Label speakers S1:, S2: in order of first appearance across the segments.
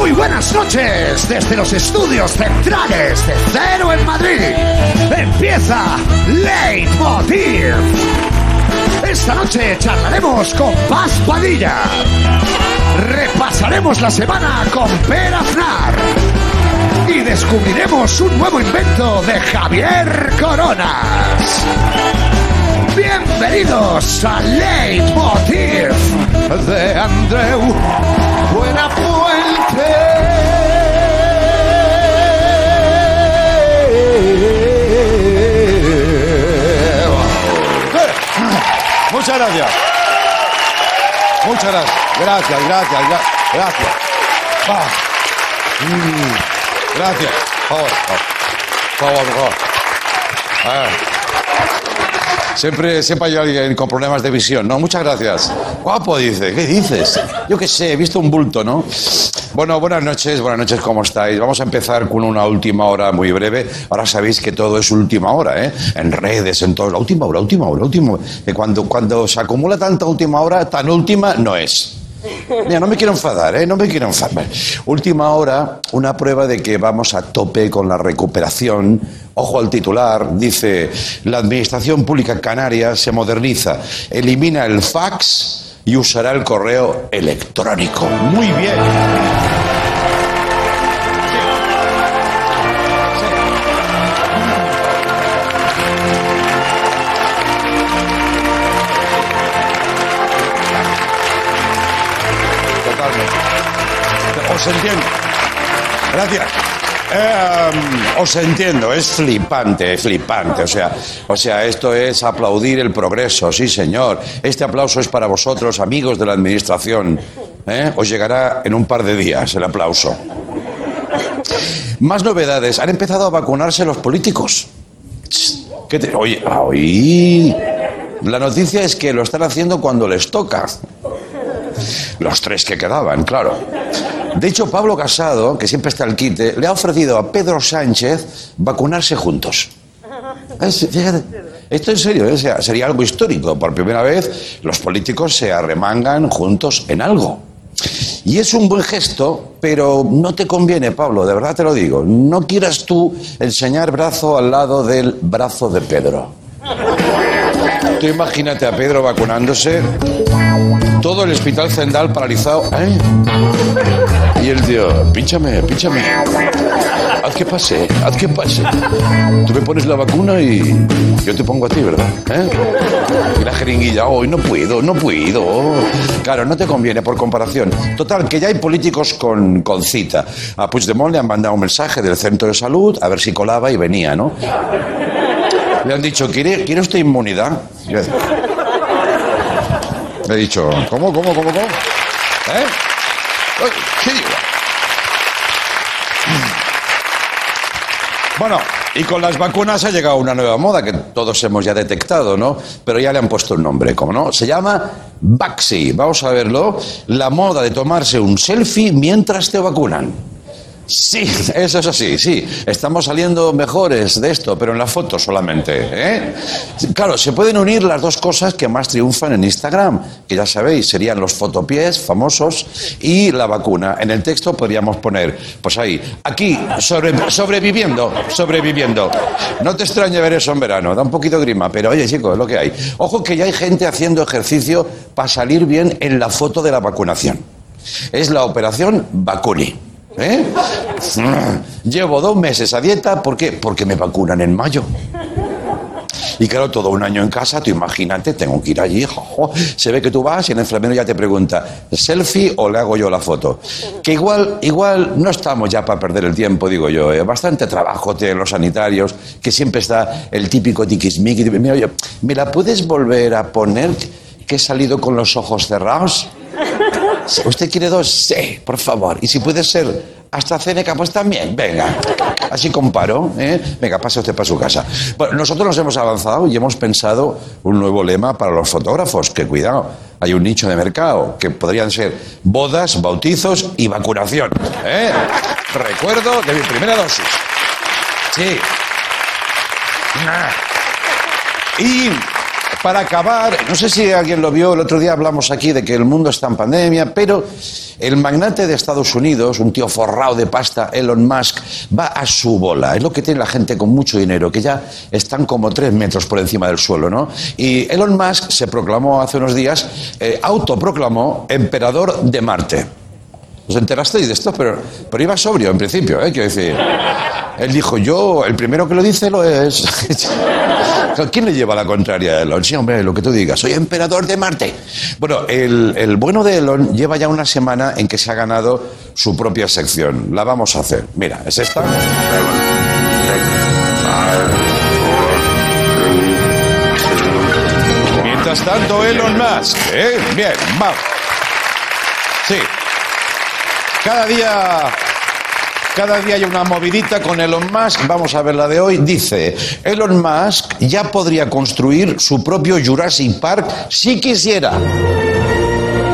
S1: Muy buenas noches desde los estudios centrales de Cero en Madrid. Empieza Leitmotiv. Esta noche charlaremos con Paz Padilla. Repasaremos la semana con Per Aznar. Y descubriremos un nuevo invento de Javier Coronas. Bienvenidos a Leitmotiv de Andreu Buenafuente.
S2: Muchas gracias. Muchas gracias. Gracias, gracias, gra- gracias. Mm, Gracias. Por favor, por favor. Siempre, siempre hay alguien con problemas de visión, ¿no? Muchas gracias. Guapo, dice. ¿Qué dices? Yo qué sé, he visto un bulto, ¿no? Bueno, buenas noches, buenas noches, ¿cómo estáis? Vamos a empezar con una última hora muy breve. Ahora sabéis que todo es última hora, ¿eh? En redes, en todo. La última hora, última hora, última hora. Cuando, cuando se acumula tanta última hora, tan última no es. Mira, no me quiero enfadar, ¿eh? No me quiero enfadar. Última hora, una prueba de que vamos a tope con la recuperación. Ojo al titular, dice, la Administración Pública Canaria se moderniza, elimina el fax y usará el correo electrónico. Muy bien. Os entiendo. Gracias. Eh, os entiendo, es flipante, flipante. O sea, o sea, esto es aplaudir el progreso, sí, señor. Este aplauso es para vosotros, amigos de la administración. ¿eh? Os llegará en un par de días el aplauso. Más novedades. Han empezado a vacunarse los políticos. ¿Qué te- Oye. La noticia es que lo están haciendo cuando les toca. Los tres que quedaban, claro. De hecho, Pablo Casado, que siempre está al quite, le ha ofrecido a Pedro Sánchez vacunarse juntos. Esto en serio, ¿eh? Sería algo histórico. Por primera vez, los políticos se arremangan juntos en algo. Y es un buen gesto, pero no te conviene, Pablo, de verdad te lo digo. No quieras tú enseñar brazo al lado del brazo de Pedro. Tú imagínate a Pedro vacunándose, todo el hospital Zendal paralizado. ¿eh? Y el tío, pínchame, pínchame. Haz que pase, haz que pase. Tú me pones la vacuna y yo te pongo a ti, ¿verdad? ¿Eh? Y la jeringuilla, hoy no puedo, no puedo. Claro, no te conviene por comparación. Total, que ya hay políticos con, con cita. A Puigdemont le han mandado un mensaje del centro de salud a ver si colaba y venía, ¿no? Le han dicho, ¿quiere, ¿quiere usted inmunidad? Le he dicho, ¿cómo, cómo, cómo, cómo? ¿Eh? Ay, ¿Qué digo? Bueno, y con las vacunas ha llegado una nueva moda que todos hemos ya detectado, ¿no? Pero ya le han puesto un nombre, ¿cómo no? Se llama Baxi. Vamos a verlo. La moda de tomarse un selfie mientras te vacunan. Sí, eso es así, sí. Estamos saliendo mejores de esto, pero en la foto solamente. ¿eh? Claro, se pueden unir las dos cosas que más triunfan en Instagram, que ya sabéis, serían los fotopiés famosos y la vacuna. En el texto podríamos poner, pues ahí, aquí, sobre- sobreviviendo, sobreviviendo. No te extrañe ver eso en verano, da un poquito de grima, pero oye, chicos, es lo que hay. Ojo que ya hay gente haciendo ejercicio para salir bien en la foto de la vacunación. Es la operación Vacuni. ¿Eh? Llevo dos meses a dieta, ¿por qué? Porque me vacunan en mayo. Y claro, todo un año en casa, tú imagínate, tengo que ir allí, jojo. se ve que tú vas y el enfermero ya te pregunta, ¿selfie o le hago yo la foto? Que igual, igual no estamos ya para perder el tiempo, digo yo, ¿eh? bastante trabajo tienen los sanitarios, que siempre está el típico tiquismiqui, mira, ¿me la puedes volver a poner que he salido con los ojos cerrados? ¿Usted quiere dos? Sí, por favor. Y si puede ser AstraZeneca, pues también. Venga, así comparo. ¿eh? Venga, pase usted para su casa. Bueno, nosotros nos hemos avanzado y hemos pensado un nuevo lema para los fotógrafos. Que cuidado, hay un nicho de mercado que podrían ser bodas, bautizos y vacunación. ¿eh? Recuerdo de mi primera dosis. Sí. Y para acabar, no sé si alguien lo vio, el otro día hablamos aquí de que el mundo está en pandemia, pero el magnate de Estados Unidos, un tío forrado de pasta, Elon Musk, va a su bola. Es lo que tiene la gente con mucho dinero, que ya están como tres metros por encima del suelo, ¿no? Y Elon Musk se proclamó hace unos días, eh, autoproclamó emperador de Marte. ¿Os enterasteis de esto? Pero, pero iba sobrio en principio, ¿eh? Quiero decir. Él dijo, yo, el primero que lo dice lo es. ¿Quién le lleva la contraria a Elon? Sí, hombre, lo que tú digas, soy emperador de Marte. Bueno, el, el bueno de Elon lleva ya una semana en que se ha ganado su propia sección. La vamos a hacer. Mira, es esta. Mientras tanto, Elon Musk. ¿eh? Bien, vamos. Sí. Cada día cada día hay una movidita con Elon Musk. Vamos a ver la de hoy. Dice, Elon Musk ya podría construir su propio Jurassic Park si quisiera.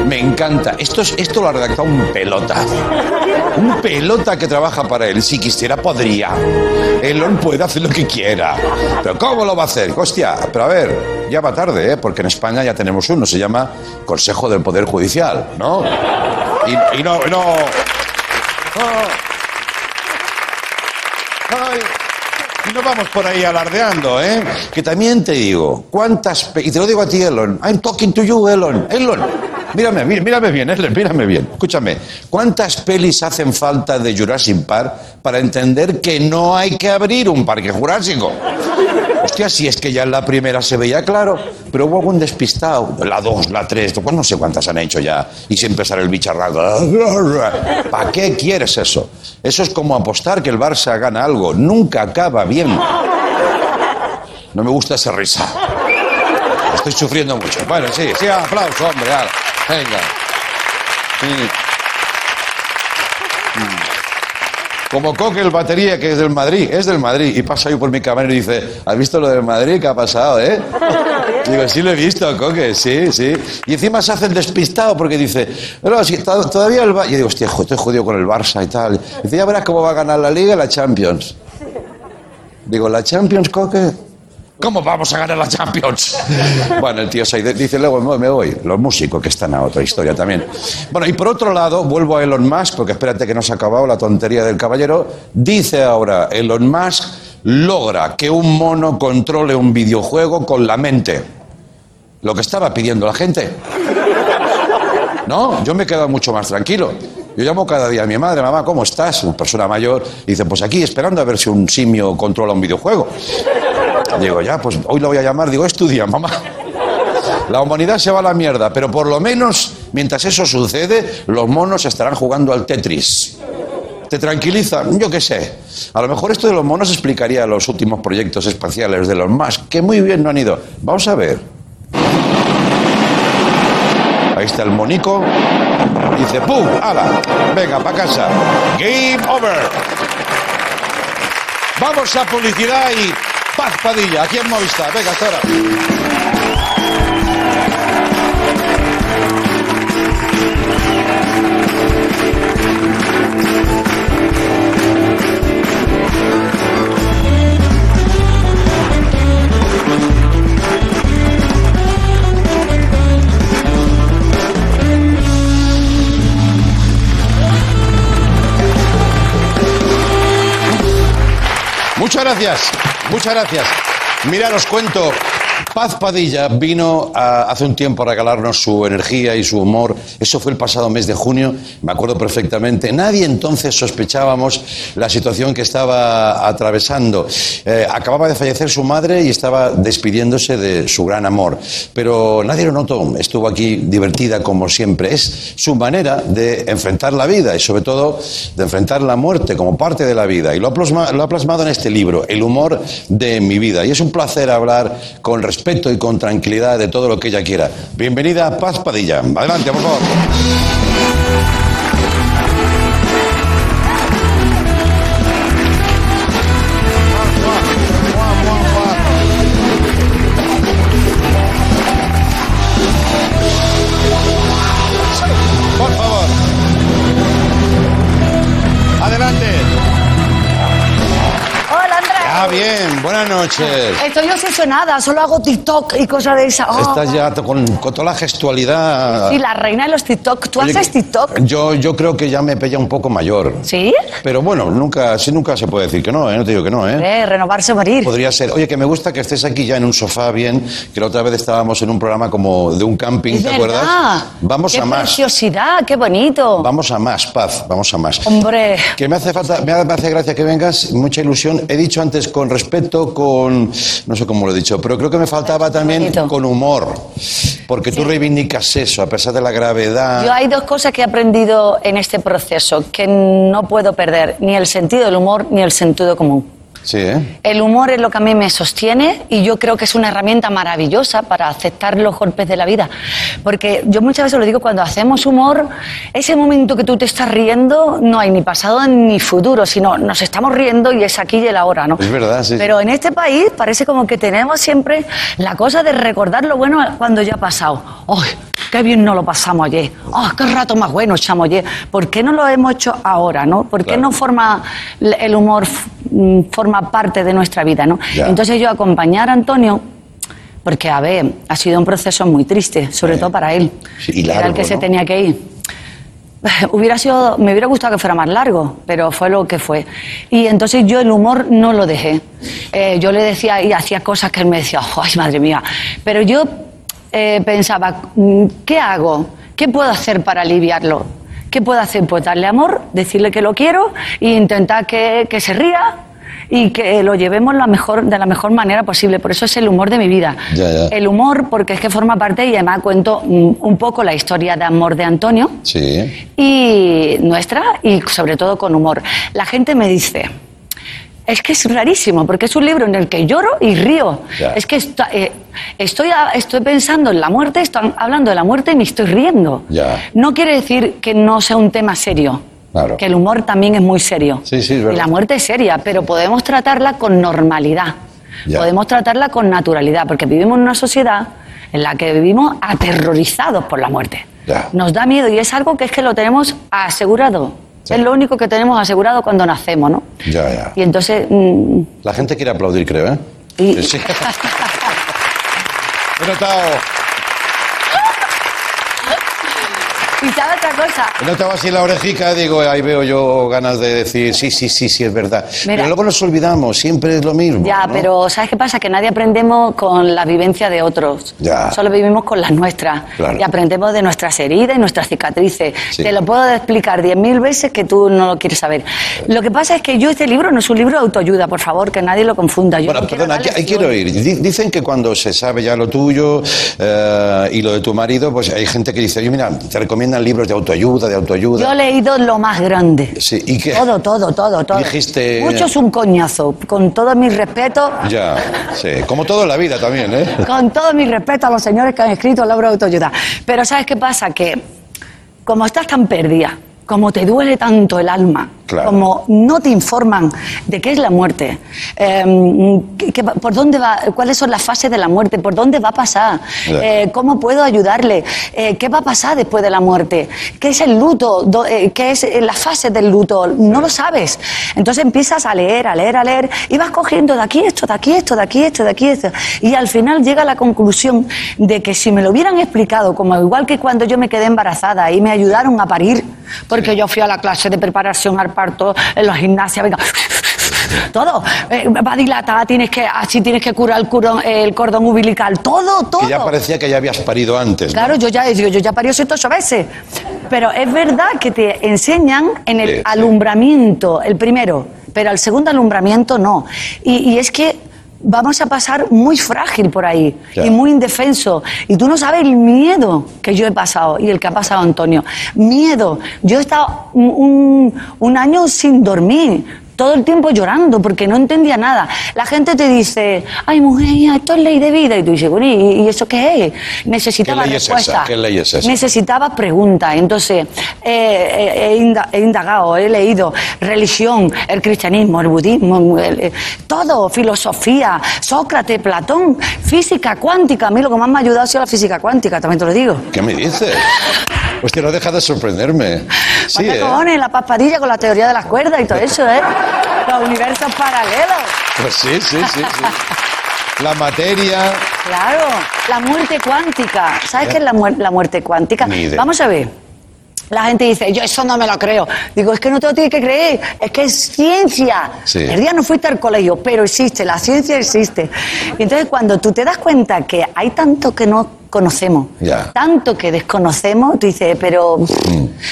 S2: Me encanta. Esto, es, esto lo ha redactado un pelota. Un pelota que trabaja para él. Si quisiera, podría. Elon puede hacer lo que quiera. Pero ¿cómo lo va a hacer? Hostia, pero a ver, ya va tarde, ¿eh? porque en España ya tenemos uno. Se llama Consejo del Poder Judicial, ¿no? Y, no, no. no. Y no vamos por ahí alardeando, ¿eh? Que también te digo, ¿cuántas... Y te lo digo a ti, Elon. I'm talking to you, Elon. Elon, mírame, mírame bien, Elon, mírame bien. Escúchame, ¿cuántas pelis hacen falta de Jurassic Park para entender que no hay que abrir un parque jurásico? Hostia, si es que ya en la primera se veía claro, pero hubo algún despistado. La dos, la tres, pues no sé cuántas han hecho ya. Y siempre sale el bicharraco. ¿Para qué quieres eso? Eso es como apostar que el Barça gana algo. Nunca acaba bien. No me gusta esa risa. Estoy sufriendo mucho. Bueno, sí, sí, aplauso, hombre. Venga. Como Coque el batería, que es del Madrid, es del Madrid. Y pasa yo por mi cámara y dice, ¿has visto lo del Madrid? ¿Qué ha pasado, eh? Digo, sí lo he visto, Coque, sí, sí. Y encima se hace el despistado porque dice, pero si todavía el Barça... Y digo, hostia, estoy jodido con el Barça y tal. dice, ya verás cómo va a ganar la Liga y la Champions. Digo, ¿la Champions, Coque? ¿Cómo vamos a ganar la Champions? Bueno, el tío se dice, luego me voy. Los músicos que están a otra historia también. Bueno, y por otro lado, vuelvo a Elon Musk, porque espérate que no se ha acabado la tontería del caballero. Dice ahora, Elon Musk logra que un mono controle un videojuego con la mente. Lo que estaba pidiendo la gente. No, yo me he quedado mucho más tranquilo. Yo llamo cada día a mi madre, mamá, ¿cómo estás? Una persona mayor. Dice, pues aquí esperando a ver si un simio controla un videojuego. Digo, ya, pues hoy lo voy a llamar. Digo, estudia, mamá. La humanidad se va a la mierda, pero por lo menos, mientras eso sucede, los monos estarán jugando al Tetris. ¿Te tranquiliza? Yo qué sé. A lo mejor esto de los monos explicaría los últimos proyectos espaciales de los más, que muy bien no han ido. Vamos a ver. Ahí está el monico. Dice, ¡pum! ¡Hala! Venga, para casa. Game over. Vamos a publicidad y Paz Padilla, aquí en Movistar. Venga, hasta ahora. Muchas gracias, muchas gracias. Mira, os cuento, Paz Padilla vino hace un tiempo a regalarnos su energía y su humor. Eso fue el pasado mes de junio, me acuerdo perfectamente. Nadie entonces sospechábamos la situación que estaba atravesando. Eh, acababa de fallecer su madre y estaba despidiéndose de su gran amor. Pero nadie lo notó. Estuvo aquí divertida como siempre. Es su manera de enfrentar la vida y sobre todo de enfrentar la muerte como parte de la vida. Y lo ha, plasmado en este libro, El humor de mi vida. Y es un placer hablar con respeto y con tranquilidad de todo lo que ella quiera. Bienvenida Paz Padilla. Adelante, por favor. Buenas noches.
S3: Estoy obsesionada, solo hago TikTok y cosas de esas. Oh.
S2: Estás ya con, con toda la gestualidad.
S3: Y la reina de los TikTok. ¿Tú
S2: Oye,
S3: haces TikTok?
S2: Yo, yo creo que ya me pilla un poco mayor.
S3: ¿Sí?
S2: Pero bueno, nunca, sí, nunca se puede decir que no, ¿eh? No te digo que no, ¿eh?
S3: Eh, renovarse o morir.
S2: Podría ser. Oye, que me gusta que estés aquí ya en un sofá bien, que la otra vez estábamos en un programa como de un camping,
S3: Es
S2: ¿te
S3: verdad.
S2: acuerdas? Vamos
S3: qué
S2: a más.
S3: preciosidad, qué bonito.
S2: Vamos a más, paz, vamos a más.
S3: Hombre.
S2: Que me hace falta, me hace gracia que vengas, mucha ilusión. He dicho antes con con, no sé cómo lo he dicho, pero creo que me faltaba también con humor, porque tú reivindicas eso, a pesar de la gravedad.
S3: Yo hay dos cosas que he aprendido en este proceso que no puedo perder, ni el sentido del humor ni el sentido común.
S2: Sí, ¿eh?
S3: El humor es lo que a mí me sostiene y yo creo que es una herramienta maravillosa para aceptar los golpes de la vida. Porque yo muchas veces lo digo, cuando hacemos humor, ese momento que tú te estás riendo, no hay ni pasado ni futuro, sino nos estamos riendo y es aquí y el ahora, ¿no?
S2: Es verdad, sí.
S3: Pero en este país parece como que tenemos siempre la cosa de recordar lo bueno cuando ya ha pasado. ¡Ay, qué bien no lo pasamos ayer! ¡Ah, qué rato más bueno echamos ayer! ¿Por qué no lo hemos hecho ahora, no? ¿Por qué
S2: Claro.
S3: no forma el humor mm, forma parte de nuestra vida, ¿no?
S2: Ya.
S3: Entonces yo acompañar a Antonio porque a ver, ha sido un proceso muy triste, sobre
S2: Sí.
S3: todo para él.
S2: Sí, y
S3: Era el
S2: largo,
S3: que se
S2: ¿no?
S3: tenía que ir. Hubiera sido, me hubiera gustado que fuera más largo, pero fue lo que fue. Y entonces yo el humor no lo dejé. Eh, yo le decía y hacía cosas que él me decía, ¡ay, madre mía! Pero yo eh, pensaba, mm, ¿qué hago? ¿Qué puedo hacer para aliviarlo? ¿Qué puedo hacer? Pues darle amor, decirle que lo quiero e intentar que, que se ría y que lo llevemos la mejor, de la mejor manera posible. Por eso es el humor de mi vida.
S2: Ya, ya.
S3: El humor, porque es que forma parte y además cuento mm, un poco la historia de amor de Antonio
S2: Sí.
S3: y nuestra y sobre todo con humor. La gente me dice, es que es rarísimo porque es un libro en el que lloro y río.
S2: Ya.
S3: Es que eh, estoy, estoy pensando en la muerte, estoy hablando de la muerte y me estoy riendo.
S2: Ya.
S3: No quiere decir que no sea un tema serio.
S2: Claro.
S3: Que el humor también es muy serio.
S2: Sí, sí, es verdad.
S3: Y la muerte es seria, pero podemos tratarla con normalidad.
S2: Ya.
S3: Podemos tratarla con naturalidad, porque vivimos en una sociedad en la que vivimos aterrorizados por la muerte. Nos da miedo y es algo que es que lo tenemos asegurado.
S2: Sí.
S3: Es lo único que tenemos asegurado cuando nacemos, ¿no?
S2: Ya, ya.
S3: Y entonces, mm,
S2: La gente quiere aplaudir, creo, ¿eh?
S3: Y-
S2: Sí. He notado,
S3: y
S2: he notado así la orejica, digo, ahí veo yo ganas de decir, sí, sí, sí, sí, es verdad.
S3: Mira.
S2: Pero luego nos olvidamos, siempre es lo mismo.
S3: ya,
S2: ¿no?
S3: pero ¿sabes qué pasa? Que nadie aprendemos con la vivencia de otros.
S2: Ya.
S3: Solo vivimos con las nuestras.
S2: Claro.
S3: Y aprendemos de nuestras heridas y nuestras cicatrices.
S2: Sí.
S3: Te lo puedo explicar diez mil veces que tú no lo quieres saber. Lo que pasa es que yo este libro no es un libro de autoayuda, por favor, que nadie lo confunda. Yo
S2: Bueno,
S3: no quiero
S2: perdona, aquí- ahí quiero ir. Dicen que cuando se sabe ya lo tuyo eh, y lo de tu marido, pues hay gente que dice, oye, mira, te recomiendan libros de autoayuda, de autoayuda.
S3: Yo he leído lo más grande.
S2: Sí, ¿y qué?
S3: Todo, todo, todo, todo.
S2: Dijiste-
S3: Mucho es un coñazo. Con todo mi respeto,
S2: Ya, sí, como todo en la vida también, ¿eh?
S3: con todo mi respeto a los señores que han escrito el libro de autoayuda. Pero ¿sabes qué pasa? Que como estás tan perdida, como te duele tanto el alma,
S2: Claro.
S3: como no te informan de qué es la muerte, eh, qué- qué va- por dónde va, cuáles son las fases de la muerte, por dónde va a pasar, eh, cómo puedo ayudarle, eh, qué va a pasar después de la muerte, qué es el luto, Do- eh, qué es las fases del luto, no lo sabes. Entonces empiezas a leer, a leer, a leer y vas cogiendo de aquí esto, de aquí esto, de aquí esto, de aquí esto. Y al final llega a la conclusión de que si me lo hubieran explicado, como igual que cuando yo me quedé embarazada y me ayudaron a parir, porque yo fui a la clase de preparación al parto en la gimnasia, venga. Todo, Eh, va a dilatar, tienes que, así tienes que curar el, cordón- el cordón umbilical, todo, todo.
S2: Que ya parecía que ya habías parido antes. ¿no?
S3: Claro, yo ya digo, yo ya parí siete ocho veces. Pero es verdad que te enseñan en el
S2: Sí, sí.
S3: alumbramiento, el primero, pero el segundo alumbramiento no. Y, y es que vamos a pasar muy frágil por ahí y muy indefenso. Y tú no sabes el miedo que yo he pasado y el que ha pasado Antonio. Miedo. Yo he estado un año sin dormir. Todo el tiempo llorando porque no entendía nada. La gente te dice, ay mujer, ya, esto es ley de vida. Y tú dices, bueno, ¿y, y eso qué es? Necesitaba
S2: ¿Qué ley es esa?
S3: respuesta.
S2: ¿Qué ley es esa?
S3: Necesitaba preguntas. Entonces, eh, eh, he, inda- he indagado, he leído religión, el cristianismo, el budismo, el- eh, todo, filosofía, Sócrates, Platón, física cuántica. A mí lo que más me ha ayudado ha sido la física cuántica, también te lo digo.
S2: ¿Qué me dices? Pues que no deja de sorprenderme. Sí, ¿eh?
S3: cojones, la paspadilla con la teoría de las cuerdas y todo eso, ¿eh? Los universos paralelos.
S2: Pues sí, sí, sí, sí. La materia.
S3: Claro, la muerte cuántica. ¿Sabes qué es la muerte cuántica?
S2: Ni idea.
S3: Vamos a ver. La gente dice, yo eso no me lo creo. Digo, es que no te lo tienes que creer, es que es ciencia.
S2: Sí.
S3: El día no fuiste al colegio, pero existe, la ciencia existe. Y entonces cuando tú te das cuenta que hay tanto que no conocemos,
S2: Ya.
S3: tanto que desconocemos, tú dices, pero pff,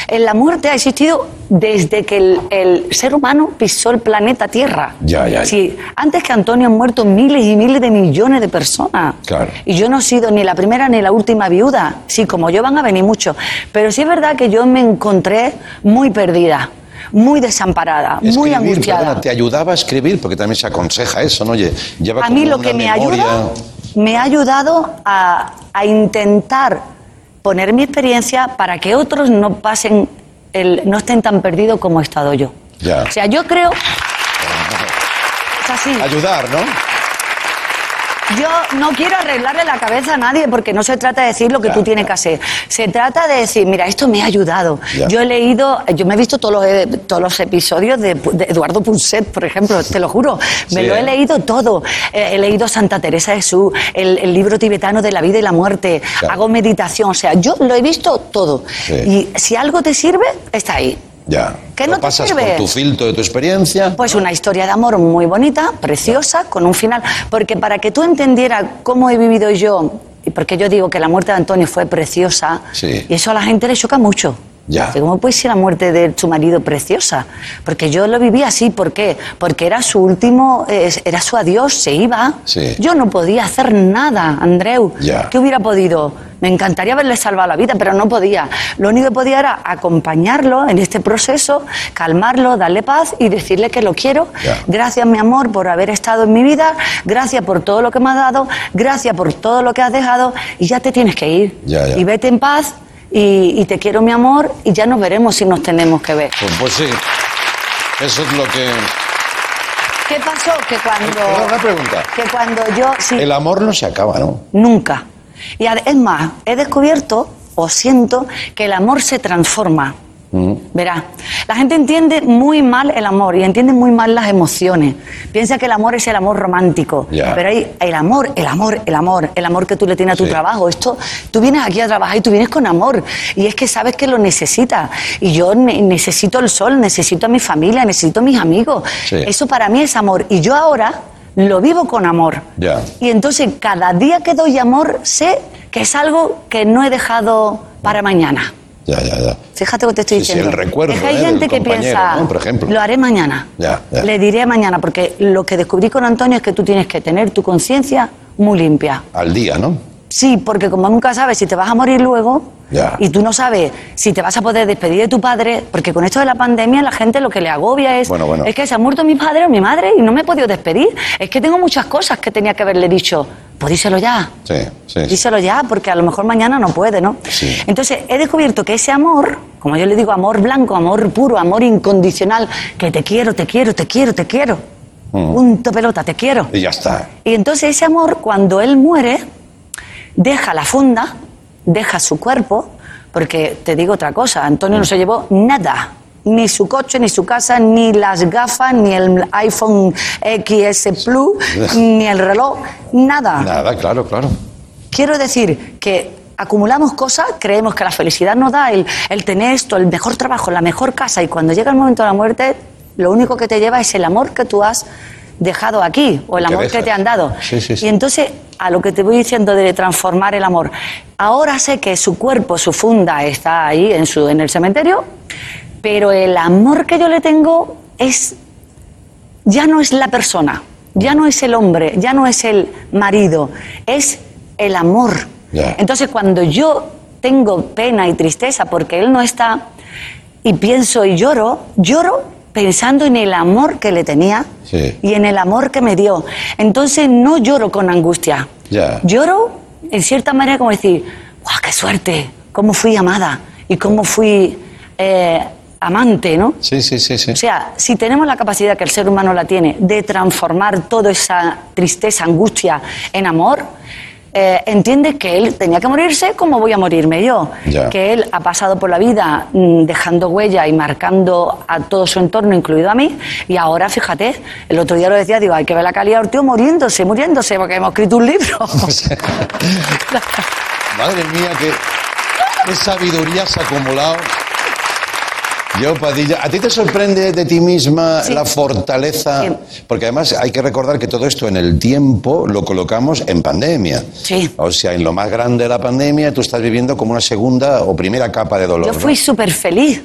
S3: en la muerte ha existido desde que el, el ser humano pisó el planeta Tierra.
S2: Ya, ya, ya.
S3: Sí, antes que Antonio han muerto miles y miles de millones de personas.
S2: Claro.
S3: Y yo no he sido ni la primera ni la última viuda. Sí, como yo van a venir muchos. Pero sí es verdad que yo me encontré muy perdida, muy desamparada, muy angustiada.
S2: perdona, te ayudaba a escribir, porque también se aconseja eso, ¿no? Oye, lleva
S3: A mí lo que me
S2: memoria-
S3: ayuda, me ha ayudado a, a intentar poner mi experiencia para que otros no pasen, el, no estén tan perdidos como he estado yo.
S2: Ya.
S3: O sea, yo creo... Es así.
S2: Ayudar, ¿no?
S3: Yo no quiero arreglarle la cabeza a nadie porque no se trata de decir lo que tú tienes que hacer. Se trata de decir, mira, esto me ha ayudado. Yo he leído, yo me he visto todos los, eh, todos los episodios de, de Eduardo Punset, por ejemplo, te lo juro. Me
S2: Sí,
S3: lo he
S2: ¿eh?
S3: leído todo. Eh, he leído Santa Teresa de Jesús, el, el libro tibetano de la vida y la muerte.
S2: Claro.
S3: Hago meditación. O sea, yo lo he visto todo.
S2: Sí.
S3: Y si algo te sirve, está ahí.
S2: Ya.
S3: ¿Qué no te
S2: pasas
S3: sirve?
S2: por tu filtro de tu experiencia.
S3: Pues una historia de amor muy bonita, preciosa, con un final. Porque para que tú entendieras cómo he vivido yo, y porque yo digo que la muerte de Antonio fue preciosa,
S2: Sí.
S3: y eso a la gente le choca mucho.
S2: Ya.
S3: ¿Cómo puede ser la muerte de su marido preciosa? Porque yo lo viví así, ¿por qué? Porque era su último, era su adiós, se iba.
S2: Sí.
S3: Yo no podía hacer nada, Andreu.
S2: Ya.
S3: ¿Qué hubiera podido? Me encantaría haberle salvado la vida, pero no podía. Lo único que podía era acompañarlo en este proceso, calmarlo, darle paz y decirle que lo quiero.
S2: Ya.
S3: Gracias, mi amor, por haber estado en mi vida. Gracias por todo lo que me has dado. Gracias por todo lo que has dejado. Y ya te tienes que ir.
S2: Ya, ya.
S3: Y vete en paz. Y, y te quiero, mi amor. Y ya nos veremos si nos tenemos que ver.
S2: Pues, pues sí. Eso es lo que.
S3: ¿Qué pasó? Que cuando.
S2: una pregunta.
S3: Que cuando yo. sí,
S2: El amor no se acaba, ¿no?
S3: Nunca. Y es más, he descubierto o siento que el amor se transforma. Verá, la gente entiende muy mal el amor y entiende muy mal las emociones. Piensa que el amor es el amor romántico. Pero hay el amor, el amor, el amor, el amor que tú le tienes a tu
S2: Sí.
S3: trabajo. Esto, tú vienes aquí a trabajar y tú vienes con amor. Y es que sabes que lo necesitas. Y yo ne- necesito el sol, necesito a mi familia, necesito a mis amigos.
S2: Sí.
S3: Eso para mí es amor. Y yo ahora lo vivo con amor. Y entonces cada día que doy amor sé que es algo que no he dejado para mañana.
S2: Ya, ya, ya.
S3: Fíjate lo que te estoy
S2: Sí, sí,
S3: diciendo.
S2: el recuerdo,
S3: es que hay
S2: ¿eh?
S3: gente que piensa,
S2: ¿no? Por ejemplo.
S3: lo haré mañana.
S2: Ya, ya.
S3: Le diré mañana, porque lo que descubrí con Antonio es que tú tienes que tener tu conciencia muy limpia.
S2: Al día, ¿no?
S3: Sí, porque como nunca sabes si te vas a morir luego y tú no sabes si te vas a poder despedir de tu padre, porque con esto de la pandemia la gente lo que le agobia es,
S2: Bueno, bueno.
S3: es que se ha muerto mi padre o mi madre y no me he podido despedir. Es que tengo muchas cosas que tenía que haberle dicho. Pues díselo ya.
S2: Sí, sí. sí.
S3: Díselo ya, porque a lo mejor mañana no puede, ¿no?
S2: Sí.
S3: Entonces, he descubierto que ese amor, como yo le digo, amor blanco, amor puro, amor incondicional, que te quiero, te quiero, te quiero, te quiero.
S2: Mm.
S3: Punto pelota, te quiero.
S2: Y ya está.
S3: Y entonces ese amor, cuando él muere, deja la funda, deja su cuerpo, porque te digo otra cosa, Antonio no se llevó nada. Ni su coche, ni su casa, ni las gafas, ni el iPhone XS Plus, ni el reloj, nada.
S2: Nada, claro, claro.
S3: Quiero decir que acumulamos cosas, creemos que la felicidad nos da el, el tener esto, el mejor trabajo, la mejor casa, y cuando llega el momento de la muerte, lo único que te lleva es el amor que tú has dejado aquí, o el amor que te han dado.
S2: Sí, sí, sí.
S3: Y entonces, a lo que te voy diciendo de transformar el amor, ahora sé que su cuerpo, su funda está ahí en, su, en el cementerio, pero el amor que yo le tengo es ya no es la persona, ya no es el hombre, ya no es el marido, es el amor. Entonces cuando yo tengo pena y tristeza porque él no está y pienso y lloro, lloro pensando en el amor que le tenía
S2: Sí.
S3: y en el amor que me dio. Entonces no lloro con angustia. Lloro en cierta manera como decir, ¡guau, qué suerte! ¿Cómo fui amada? ¿Y cómo fui eh, amante, no?
S2: Sí, sí, sí, sí.
S3: O sea, si tenemos la capacidad que el ser humano la tiene de transformar toda esa tristeza, angustia en amor, eh, entiende que él tenía que morirse como voy a morirme yo.
S2: Ya.
S3: Que él ha pasado por la vida mm, dejando huella y marcando a todo su entorno, incluido a mí, y ahora, fíjate, el otro día lo decía, digo, hay que ver la calidad del tío muriéndose, muriéndose, porque hemos escrito un libro.
S2: Madre mía, qué, qué sabiduría has acumulado. Yo, Padilla, ¿a ti te sorprende de ti misma
S3: Sí.
S2: la fortaleza?
S3: Sí.
S2: Porque además hay que recordar que todo esto en el tiempo lo colocamos en pandemia.
S3: Sí.
S2: O sea, en lo más grande de la pandemia tú estás viviendo como una segunda o primera capa de dolor.
S3: Yo
S2: ¿no?
S3: fui súper feliz,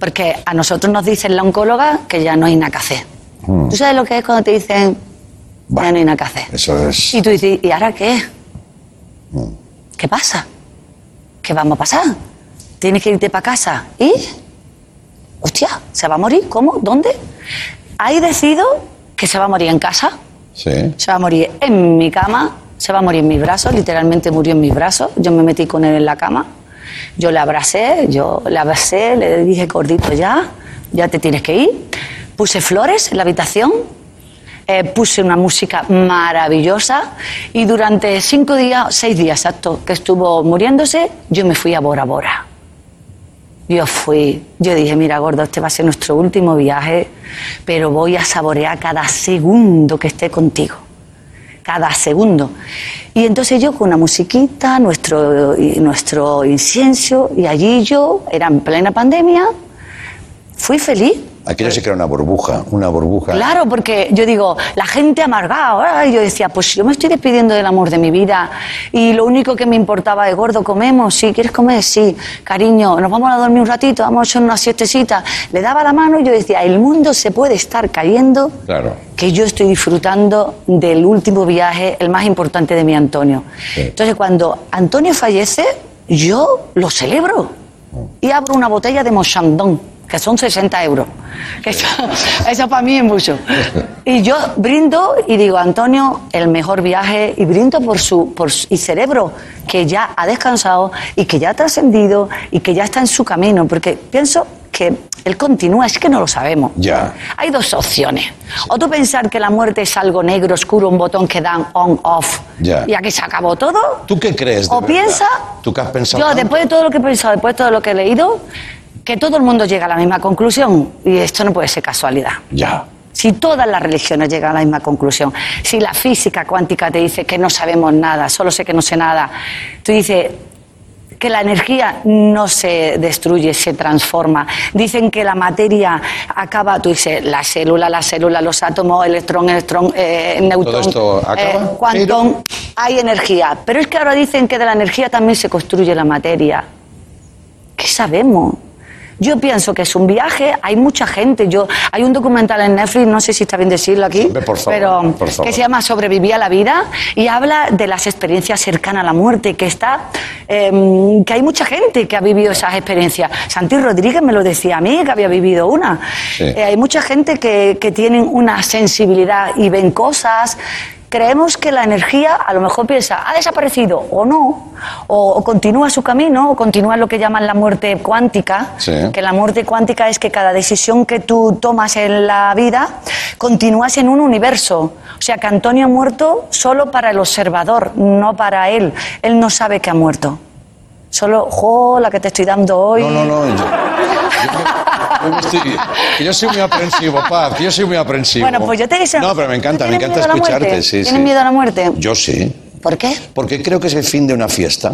S3: porque a nosotros nos dicen la oncóloga que ya no hay nada que hacer. ¿Tú sabes lo que es cuando te dicen
S2: Bah,
S3: ya no hay nada que hacer?
S2: Eso es.
S3: Y tú dices, ¿y ahora qué? ¿Qué pasa? ¿Qué vamos a pasar? Tienes que irte para casa. ¿Y? Hostia, ¿se va a morir? ¿Cómo? ¿Dónde? Ahí decido que se va a morir en casa,
S2: Sí.
S3: se va a morir en mi cama, se va a morir en mis brazos, literalmente murió en mis brazos. Yo me metí con él en la cama, yo le abracé, yo le abracé, le dije, gordito, ya, ya te tienes que ir. Puse flores en la habitación, eh, puse una música maravillosa y durante cinco días, seis días exacto, que estuvo muriéndose, yo me fui a Bora Bora. Yo fui, yo dije, mira gordo, este va a ser nuestro último viaje, pero voy a saborear cada segundo que esté contigo. Cada segundo. Y entonces yo con una musiquita, nuestro, nuestro incienso, y allí yo, era en plena pandemia, fui feliz.
S2: Aquello sí que era una burbuja, una burbuja.
S3: Claro, porque yo digo, la gente amargada, y yo decía, pues yo me estoy despidiendo del amor de mi vida y lo único que me importaba es, gordo, comemos, sí, ¿quieres comer? Sí, cariño, nos vamos a dormir un ratito, vamos a hacer una siestecita. Le daba la mano y yo decía, el mundo se puede estar cayendo
S2: Claro.
S3: que yo estoy disfrutando del último viaje, el más importante de mi Antonio.
S2: Sí.
S3: Entonces, cuando Antonio fallece, yo lo celebro y abro una botella de Mochandon, que son 60 euros. Que eso, eso para mí es mucho. Y yo brindo y digo, Antonio, el mejor viaje, y brindo por su, por su y cerebro, que ya ha descansado y que ya ha trascendido y que ya está en su camino, porque pienso que él continúa, es que no lo sabemos.
S2: Ya.
S3: Hay dos opciones. O tú pensar que la muerte es algo negro, oscuro, un botón que dan on-off
S2: Ya.
S3: y aquí se acabó todo.
S2: ¿Tú qué crees? de
S3: O
S2: verdad?
S3: piensa.
S2: ¿Tú qué has pensado?
S3: Yo,
S2: tanto?
S3: después de todo lo que he pensado, después de todo lo que he leído, que todo el mundo llega a la misma conclusión. Y esto no puede ser casualidad.
S2: Ya.
S3: Si todas las religiones llegan a la misma conclusión, si la física cuántica te dice que no sabemos nada, solo sé que no sé nada, tú dices que la energía no se destruye, se transforma. Dicen que la materia acaba, tú dices, la célula, la célula, los átomos, electrón, electrón, eh, neutrón,
S2: esto acaba,
S3: eh, cuantón, hay energía. Pero es que ahora dicen que de la energía también se construye la materia. ¿Qué sabemos? Yo pienso que es un viaje, hay mucha gente. Yo, hay un documental en Netflix, no sé si está bien decirlo aquí,
S2: Hombre, por favor,
S3: pero
S2: por favor.
S3: que se llama Sobreviví a la vida y habla de las experiencias cercanas a la muerte, que está, eh, que hay mucha gente que ha vivido esas experiencias. Santi Rodríguez me lo decía a mí, que había vivido una.
S2: Sí.
S3: Eh, hay mucha gente que, que tienen una sensibilidad y ven cosas. Creemos que la energía a lo mejor piensa, ha desaparecido o no, o, o continúa su camino, o continúa lo que llaman la muerte cuántica,
S2: Sí.
S3: que la muerte cuántica es que cada decisión que tú tomas en la vida continúas en un universo. O sea que Antonio ha muerto solo para el observador, no para él. Él no sabe que ha muerto. Solo, jo, la que te estoy dando hoy.
S2: No, no, no. Yo, yo- yo me estoy- que yo soy muy aprensivo, Paz. que Yo soy muy aprensivo.
S3: Bueno, pues yo te deseo.
S2: No, pero me encanta,
S3: ¿Tú
S2: me encanta
S3: a
S2: escucharte. Sí,
S3: ¿Tienes
S2: sí.
S3: miedo a la muerte?
S2: Yo sí.
S3: ¿Por qué?
S2: Porque creo que es el fin de una fiesta,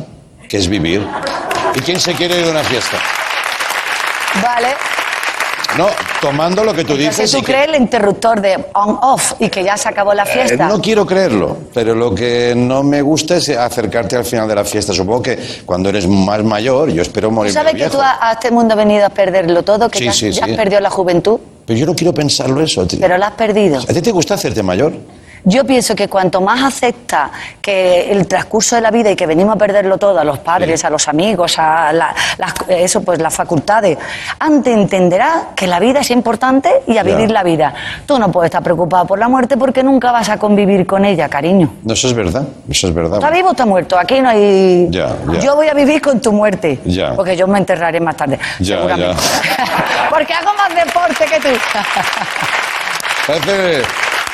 S2: que es vivir. ¿Y quién se quiere ir de una fiesta?
S3: Vale.
S2: No, tomando lo que tú
S3: Entonces
S2: dices.
S3: tú
S2: y que-
S3: crees el interruptor de on-off y que ya se acabó la
S2: Eh,
S3: fiesta.
S2: no quiero creerlo, pero lo que no me gusta es acercarte al final de la fiesta. Supongo que cuando eres más mayor, yo espero
S3: ¿Tú
S2: morir
S3: sabes que
S2: viejo.
S3: tú a, a este mundo has venido a perderlo todo? Que
S2: Sí,
S3: ya,
S2: sí,
S3: ya
S2: sí.
S3: has perdido la juventud,
S2: Pero yo no quiero pensarlo eso, tío.
S3: pero la has perdido.
S2: ¿A ti te gusta hacerte mayor?
S3: Yo pienso que cuanto más acepta que el transcurso de la vida y que venimos a perderlo todo, a los padres,
S2: Sí.
S3: a los amigos, a la- las, eso, pues las facultades, antes entenderá que la vida es importante y a
S2: Ya.
S3: vivir la vida. Tú no puedes estar preocupado por la muerte porque nunca vas a convivir con ella, cariño.
S2: No, eso es verdad. Eso es verdad.
S3: ¿Está vivo o está muerto? Aquí no hay.
S2: Ya, ya.
S3: Yo voy a vivir con tu muerte.
S2: Ya.
S3: Porque yo me enterraré más tarde.
S2: Ya,
S3: seguramente. porque hago más deporte que tú.
S2: Parece,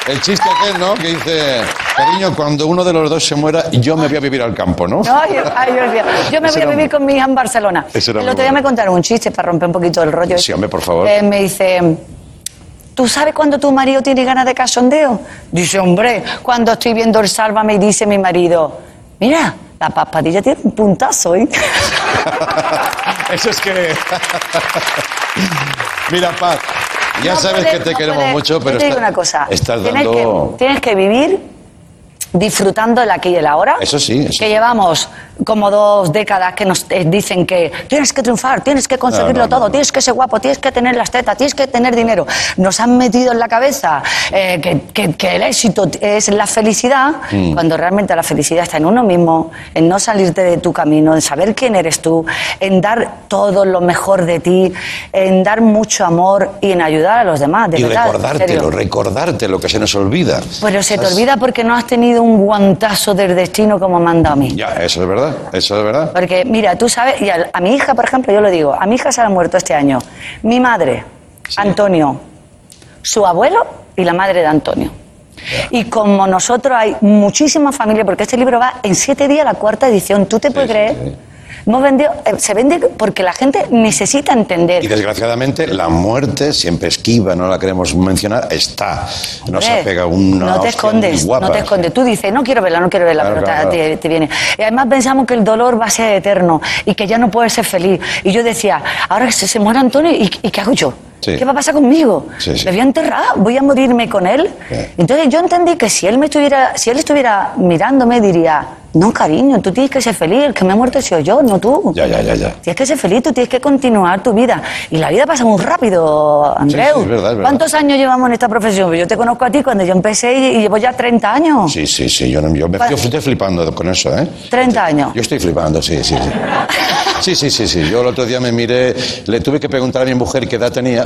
S2: el chiste aquel, ¿no? Que dice, cariño, cuando uno de los dos se muera, yo me voy a vivir al campo, ¿no?
S3: Ay, Dios mío. Yo me voy a vivir con mi hija en Barcelona. El otro día
S2: bueno.
S3: me contaron un chiste para romper un poquito el rollo.
S2: Sí, hombre, por favor.
S3: Eh, me dice, ¿tú sabes cuando tu marido tiene ganas de cachondeo? Dice, hombre, cuando estoy viendo el Sálvame y dice mi marido, mira, la paspadilla tiene un puntazo, ¿eh?
S2: Eso es que... Mira, Paz, ya
S3: No
S2: sabes
S3: puedes-
S2: que te
S3: no
S2: queremos
S3: puedes-
S2: mucho, pero
S3: te digo
S2: está-
S3: una cosa.
S2: estás
S3: tienes
S2: dando...
S3: Que, tienes que vivir disfrutando el aquí y el ahora.
S2: Eso sí, eso
S3: Que
S2: sí.
S3: llevamos como dos décadas que nos eh, dicen que tienes que triunfar, tienes que conseguirlo
S2: No, no,
S3: todo,
S2: no.
S3: tienes que ser guapo, tienes que tener las tetas, tienes que tener dinero. Nos han metido en la cabeza eh, que, que- que el éxito es la felicidad,
S2: Mm.
S3: cuando realmente la felicidad está en uno mismo, en no salirte de tu camino, en saber quién eres tú, en dar todo lo mejor de ti, en dar mucho amor y en ayudar a los demás. De
S2: Y
S3: verdad,
S2: recordártelo,
S3: serio.
S2: recordártelo, que se nos olvida.
S3: Pero se te
S2: ¿Sabes?
S3: olvida porque no has tenido un guantazo del destino como dado a mí.
S2: Ya, eso es verdad, eso es verdad.
S3: Porque, mira, tú sabes, y a, a mi hija, por ejemplo, yo lo digo, a mi hija se ha muerto este año. Mi madre, Antonio, su abuelo y la madre de Antonio. Y como nosotros hay muchísima familia, porque este libro va en siete días la cuarta edición, ¿tú te puedes
S2: sí,
S3: creer? Hemos vendido, eh, se vende porque la gente necesita entender.
S2: Y desgraciadamente la muerte, siempre esquiva, no la queremos mencionar, está. Nos
S3: Hombre,
S2: ha pegado una
S3: no te escondes,
S2: guapa.
S3: no te escondes. Tú dices, no quiero verla, no quiero verla,
S2: Claro,
S3: pero te-
S2: claro,
S3: te, te viene. Y además pensamos que el dolor va a ser eterno y que ya no puedes ser feliz. Y yo decía, ahora que se, se muere Antonio, ¿y, y qué hago yo?
S2: Sí.
S3: ¿Qué va a pasar conmigo?
S2: Sí, sí.
S3: ¿Le voy a enterrar? ¿Voy a morirme con él? Entonces yo entendí que si él me estuviera, si él estuviera mirándome, diría, no, cariño, tú tienes que ser feliz, el que me ha muerto sido yo, no tú.
S2: Ya, ya, ya, ya.
S3: Tienes que ser feliz, tú tienes que continuar tu vida. Y la vida pasa muy rápido, Andreu.
S2: sí, es verdad, es verdad.
S3: ¿Cuántos años llevamos en esta profesión? Pues Yo te conozco a ti cuando yo empecé y, llevo ya 30 años.
S2: Sí, sí, sí, yo, no- yo me yo estoy flipando con eso, ¿eh?
S3: 30 años.
S2: Yo estoy flipando, sí, sí, sí. Sí, sí, sí, sí. Yo el otro día me miré, le tuve que preguntar a mi mujer qué edad tenía.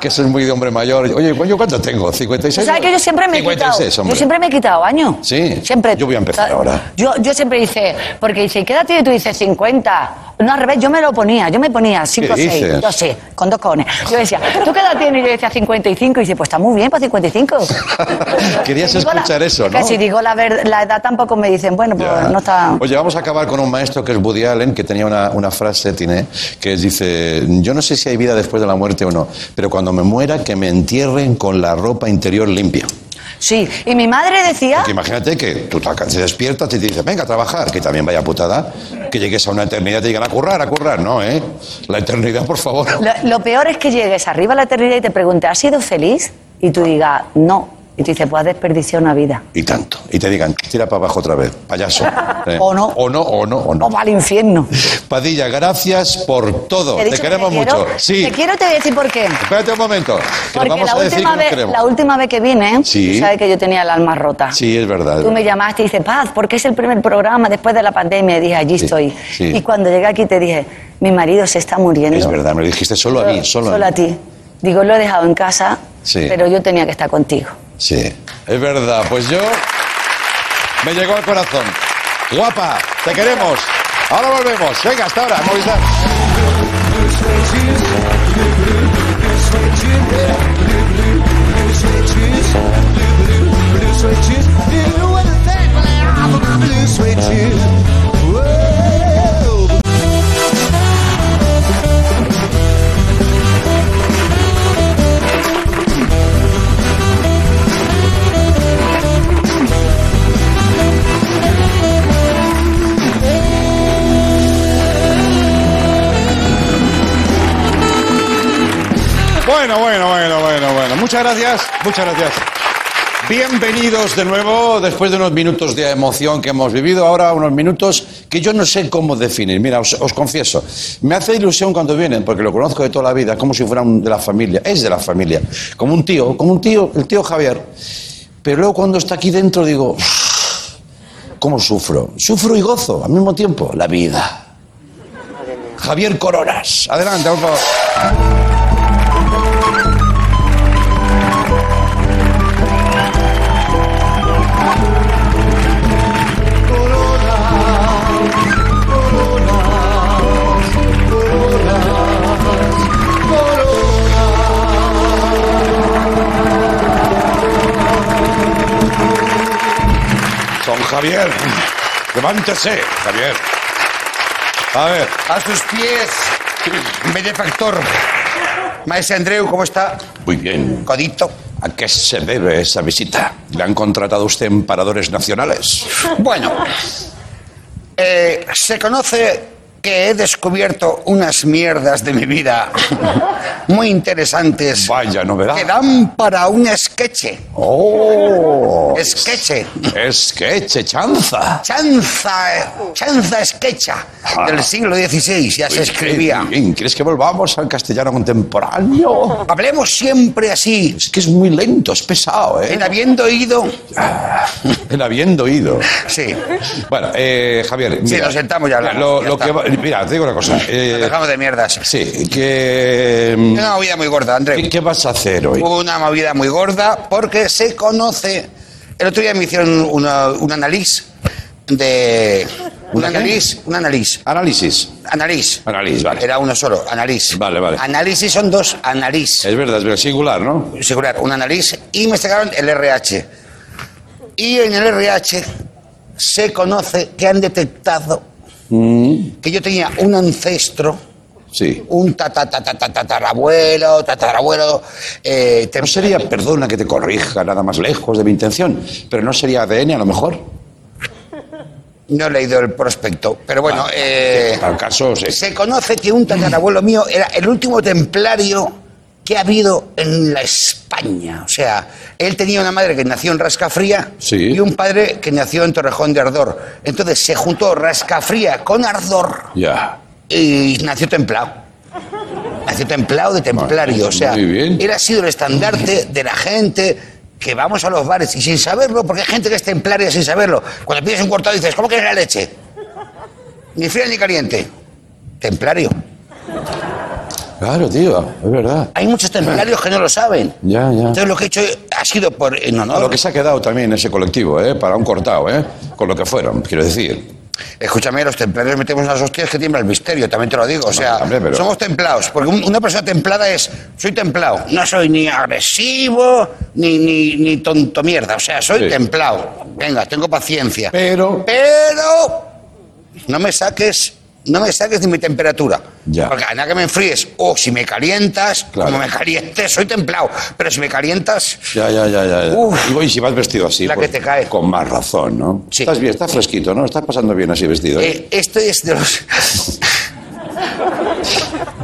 S2: que eso es muy de hombre mayor. Oye, ¿yo cuánto tengo? ¿56?
S3: Tú sabes que yo siempre me he
S2: 56,
S3: quitado.
S2: hombre.
S3: Yo siempre me he quitado años.
S2: Sí.
S3: Siempre.
S2: Yo voy a empezar ahora.
S3: Yo, yo siempre dice, porque dice, ¿qué edad tienes? Tú dices 50. No, al revés, yo me lo ponía, yo me ponía 5 o 6.
S2: dices?
S3: Yo sí, con dos cojones. Yo decía, ¿tú qué edad tienes? Y yo decía 55. Y dice, pues está muy bien para 55.
S2: Querías
S3: la-
S2: escuchar eso, ¿no?
S3: Que si digo la, ver- la edad tampoco me dicen, bueno, pues
S2: Ya.
S3: no está.
S2: Oye, vamos a acabar con un maestro que es Woody Allen, que tenía una, una frase, tiene, que dice, yo no sé si hay vida después de la muerte o no, pero cuando me muera, que me entierren con la ropa interior limpia.
S3: Sí, y mi madre decía.
S2: Porque imagínate que tú te te despiertas y te dices, venga a trabajar, que también vaya putada, que llegues a una eternidad y te digan a currar, a currar, no, ¿eh? La eternidad, por favor.
S3: Lo, lo peor es que llegues arriba a la eternidad y te pregunte, ¿has sido feliz? Y tú digas, no. Y tú dices, pues has desperdiciado una vida.
S2: Y tanto. Y te digan, tira para abajo otra vez, payaso. ¿Eh?
S3: O no.
S2: O no, o no, o
S3: O
S2: no.
S3: va al infierno.
S2: Padilla, gracias por todo. Te
S3: dicho que
S2: queremos
S3: quiero?
S2: mucho. Sí.
S3: Te quiero, te voy a decir por qué.
S2: Espérate un momento. Que
S3: Porque
S2: vamos
S3: la
S2: a
S3: última,
S2: que
S3: vez,
S2: queremos.
S3: la última vez que vine,
S2: Sí.
S3: tú sabes que yo tenía el alma rota.
S2: Sí, es verdad.
S3: Tú me llamaste y dices, Paz, porque es el primer programa después de la pandemia. Y dije, allí
S2: Sí,
S3: estoy.
S2: sí.
S3: Y cuando llegué aquí te dije, mi marido se está muriendo.
S2: Es verdad, me lo dijiste solo a mí, solo,
S3: Solo
S2: a
S3: a
S2: mí.
S3: ti. Digo, lo he dejado en casa,
S2: Sí.
S3: pero yo tenía que estar contigo.
S2: Sí, es verdad. Pues yo me llegó al corazón. Guapa, te queremos. Ahora volvemos. Venga, hasta ahora. Movistar. Bueno, bueno, bueno, bueno, bueno. Muchas gracias, muchas gracias. Bienvenidos de nuevo, después de unos minutos de emoción que hemos vivido, ahora unos minutos que yo no sé cómo definir. Mira, os, confieso, me hace ilusión cuando vienen, porque lo conozco de toda la vida, como si fuera de la familia, es de la familia, como un tío, como un tío, el tío Javier. Pero luego cuando está aquí dentro digo, "Uf, ¿cómo sufro? Sufro y gozo al mismo tiempo, la vida. Javier Coronas, adelante, por favor. Javier. Levántese, Javier. A ver.
S1: A sus pies, benefactor. Maestro Andreu, ¿cómo está?
S2: Muy bien.
S1: Codito.
S2: ¿A qué se debe esa visita? ¿Le han contratado a usted en paradores nacionales?
S1: Bueno, eh, se conoce que he descubierto unas mierdas de mi vida muy interesantes
S2: Vaya novedad.
S1: que dan para un sketch.
S2: ¡Oh!
S1: Sketch.
S2: Eche chanza.
S1: Chanza, chanza sketcha del siglo XVI, ya se escribía.
S2: ¿Quieres que volvamos al castellano contemporáneo?
S1: Hablemos siempre así,
S2: Es que es muy lento, es pesado, ¿eh?
S1: en habiendo oído.
S2: El habiendo oído.
S1: Sí,
S2: Bueno, eh, Javier.
S1: Sí,
S2: mira,
S1: nos sentamos y hablamos,
S2: Lo,
S1: ya
S2: que mira, te digo una cosa. eh,
S1: dejamos de mierdas.
S2: sí, que. mm,
S1: Una movida muy gorda, Andreu.
S2: ¿qué, qué vas a hacer hoy?
S1: Una movida muy gorda porque se conoce. El otro día me hicieron una- un análisis de. Un análisis, un análisis.
S2: Análisis.
S1: Análisis.
S2: Análisis, vale.
S1: Era uno solo, análisis.
S2: Vale, vale.
S1: Análisis son dos análisis.
S2: Es verdad, es verdad, singular, ¿no?
S1: Asegurar, un análisis y me sacaron el RH. Y en el RH se conoce que han detectado que yo tenía un ancestro,
S2: Sí.
S1: un tata- tata- tata- tatarabuelo, tatarabuelo. eh,
S2: No sería, perdona que te corrija, nada más lejos de mi intención, pero no sería ADN a lo mejor.
S1: no he leído el prospecto, pero bueno,
S2: Ah,
S1: eh,
S2: Al caso, sí.
S1: se conoce que un tatarabuelo mío era el último templario que ha habido en la España. O sea, él tenía una madre que nació en Rascafría
S2: Sí.
S1: y un padre que nació en Torrejón de Ardor. Entonces se juntó Rascafría con Ardor y nació templado. Nació templado de templario. O sea, él ha sido el estandarte de la gente que vamos a los bares y sin saberlo, porque hay gente que es templaria sin saberlo. Cuando pides un cortado dices, ¿cómo quieres la leche? Ni fría ni caliente. Templario.
S2: Claro, tío, es verdad.
S1: Hay muchos templarios que no lo saben.
S2: Ya, ya.
S1: Entonces lo que he hecho ha sido por en honor.
S2: lo que se ha quedado también ese colectivo, ¿eh? Para un cortado, ¿eh? Con lo que fueron, quiero decir.
S1: Escúchame, los templarios metemos unas hostias que tiembla el misterio, también te lo digo. O sea,
S2: hombre, pero-
S1: somos templados. Porque un- una persona templada es, soy templado. No soy ni agresivo, ni, ni, ni tonto mierda. O sea, soy
S2: Sí.
S1: templado. Venga, tengo paciencia.
S2: Pero.
S1: Pero no me saques, no me saques de mi temperatura.
S2: Ya.
S1: Porque nada que me enfríes, o si me calientas,
S2: Claro.
S1: como me calientes, soy templado. Pero si me calientas,
S2: Ya, ya, ya, ya. ya.
S1: Uf.
S2: Y si vas vestido así.
S1: La
S2: pues,
S1: que te cae.
S2: Con más razón, ¿no?
S1: Sí.
S2: Estás bien, estás fresquito, ¿no? Estás pasando bien así vestido. ¿eh?
S1: Eh, esto es de los.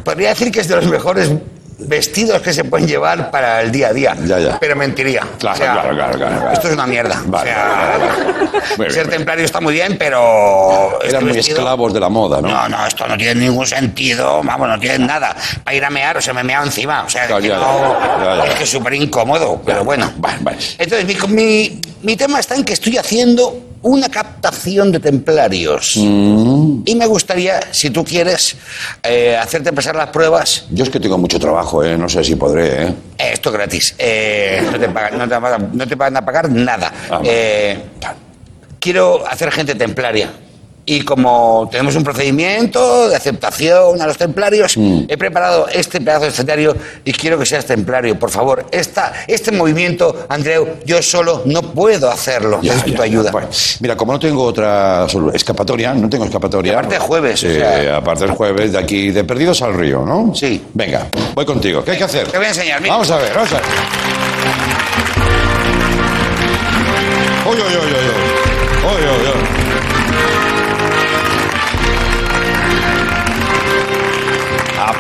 S1: Podría decir que es de los mejores vestidos que se pueden llevar para el día a día.
S2: Ya, ya.
S1: Pero mentiría.
S2: Claro,
S1: O sea,
S2: claro, claro, claro, claro.
S1: Esto es una mierda.
S2: Vale,
S1: O sea,
S2: vale, vale. Muy bien,
S1: ser
S2: muy
S1: templario está muy bien, pero. este
S2: Eran muy
S1: vestido-
S2: esclavos de la moda, ¿no?
S1: No, no, esto no tiene ningún sentido, vamos, no tiene nada. Para ir a mear o se me mea encima, o sea, que
S2: ya,
S1: no- es que es súper incómodo, pero bueno.
S2: Vale, vale.
S1: Entonces, mi, mi, mi tema está en que estoy haciendo una captación de templarios.
S2: Mm.
S1: Y me gustaría, si tú quieres, eh, hacerte pasar las pruebas.
S2: Yo es que tengo mucho trabajo, ¿eh? No sé si podré, ¿eh?
S1: Eh, esto es gratis. Eh, no, te pagan, no, te van a, no te van a pagar nada.
S2: Ah,
S1: quiero hacer gente templaria. Y como tenemos un procedimiento de aceptación a los templarios,
S2: Mm.
S1: he preparado este pedazo de escenario y quiero que seas templario, por favor. Esta, este movimiento, Andreu, yo solo no puedo hacerlo.
S2: Ya,
S1: ayuda.
S2: Bueno, mira, como no tengo otra escapatoria, no tengo escapatoria.
S1: Y aparte es jueves, o
S2: Sí,
S1: sea.
S2: aparte es jueves de aquí, de Perdidos al Río, ¿no?
S1: Sí.
S2: Venga, voy contigo. ¿Qué hay que hacer?
S1: Te voy a enseñar, mira.
S2: Vamos a ver, vamos a ver. Uy, uy, uy,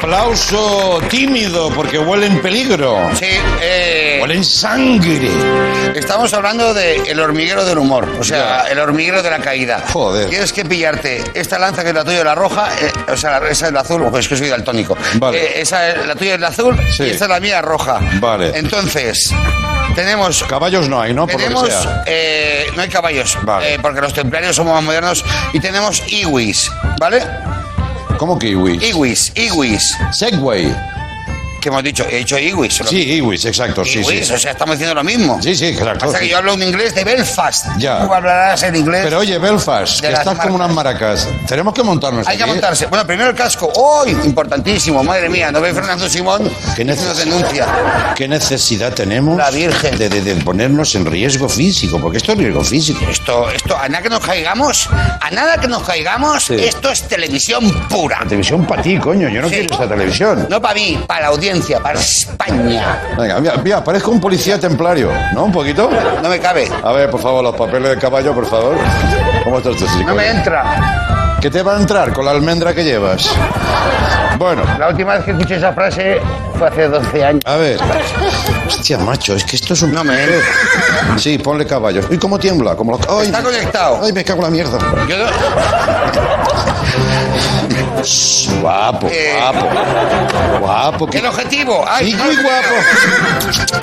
S2: Aplauso tímido porque huele en peligro.
S1: Sí, eh,
S2: Huele en sangre.
S1: Estamos hablando de el hormiguero del humor, o sea, el hormiguero de la caída.
S2: Joder.
S1: Tienes que pillarte esta lanza que es la tuya, la roja, eh, o sea, esa es la azul, pues es que soy daltónico.
S2: Vale.
S1: Eh, esa es- la tuya es la azul
S2: Sí.
S1: y esta es la mía roja.
S2: Vale.
S1: Entonces, tenemos
S2: Caballos no hay, ¿no? Por lo
S1: tenemos,
S2: que sea.
S1: eh, no hay caballos,
S2: Vale.
S1: eh, porque los templarios somos más modernos y tenemos iwis, ¿vale?
S2: ¿Cómo kiwi?
S1: Iwis, iwis.
S2: Segway.
S1: ¿Qué hemos dicho? He dicho Iwis.
S2: Sí, Iwis, exacto, sí, sí.
S1: o sea, estamos diciendo lo mismo.
S2: Sí, sí, claro.
S1: Pasa que yo hablo un inglés de Belfast.
S2: Ya.
S1: Tú hablarás en inglés.
S2: Pero oye, Belfast, que estás como unas maracas. Tenemos que montarnos
S1: Hay que
S2: aquí.
S1: montarse. Bueno, primero el casco. ¡Uy! Importantísimo, madre mía. ¿No ve Fernando Simón?
S2: ¿Qué
S1: Nos denuncia.
S2: ¿Qué necesidad tenemos
S1: La Virgen.
S2: De, de- de ponernos en riesgo físico? Porque esto es riesgo físico.
S1: Esto, esto, a nada que nos caigamos, a nada que nos caigamos,
S2: Sí.
S1: esto es televisión pura.
S2: La televisión para ti, coño. Yo no
S1: Sí.
S2: quiero esta televisión.
S1: No para mí, para la audiencia, para España.
S2: Venga, mira, mira, parezco un policía templario, ¿no? Un poquito.
S1: No me cabe.
S2: A ver, por favor, los papeles de caballo, por favor. ¿Cómo estás, este chico?
S1: No me entra.
S2: ¿Qué te va a entrar con la almendra que llevas? Bueno,
S1: La última vez que escuché esa frase fue hace 12 años.
S2: a ver. Hostia, macho, es que esto es un...
S1: No me entra.
S2: Sí, ponle caballos. ¿Y cómo tiembla? Como lo... ¡Ay!
S1: Está conectado.
S2: ¡Ay, me cago en la mierda!
S1: Yo no-
S2: Guapo,
S1: Eh.
S2: guapo. Guapo.
S1: ¿Qué el objetivo? Ay,
S2: Sí, muy guapo.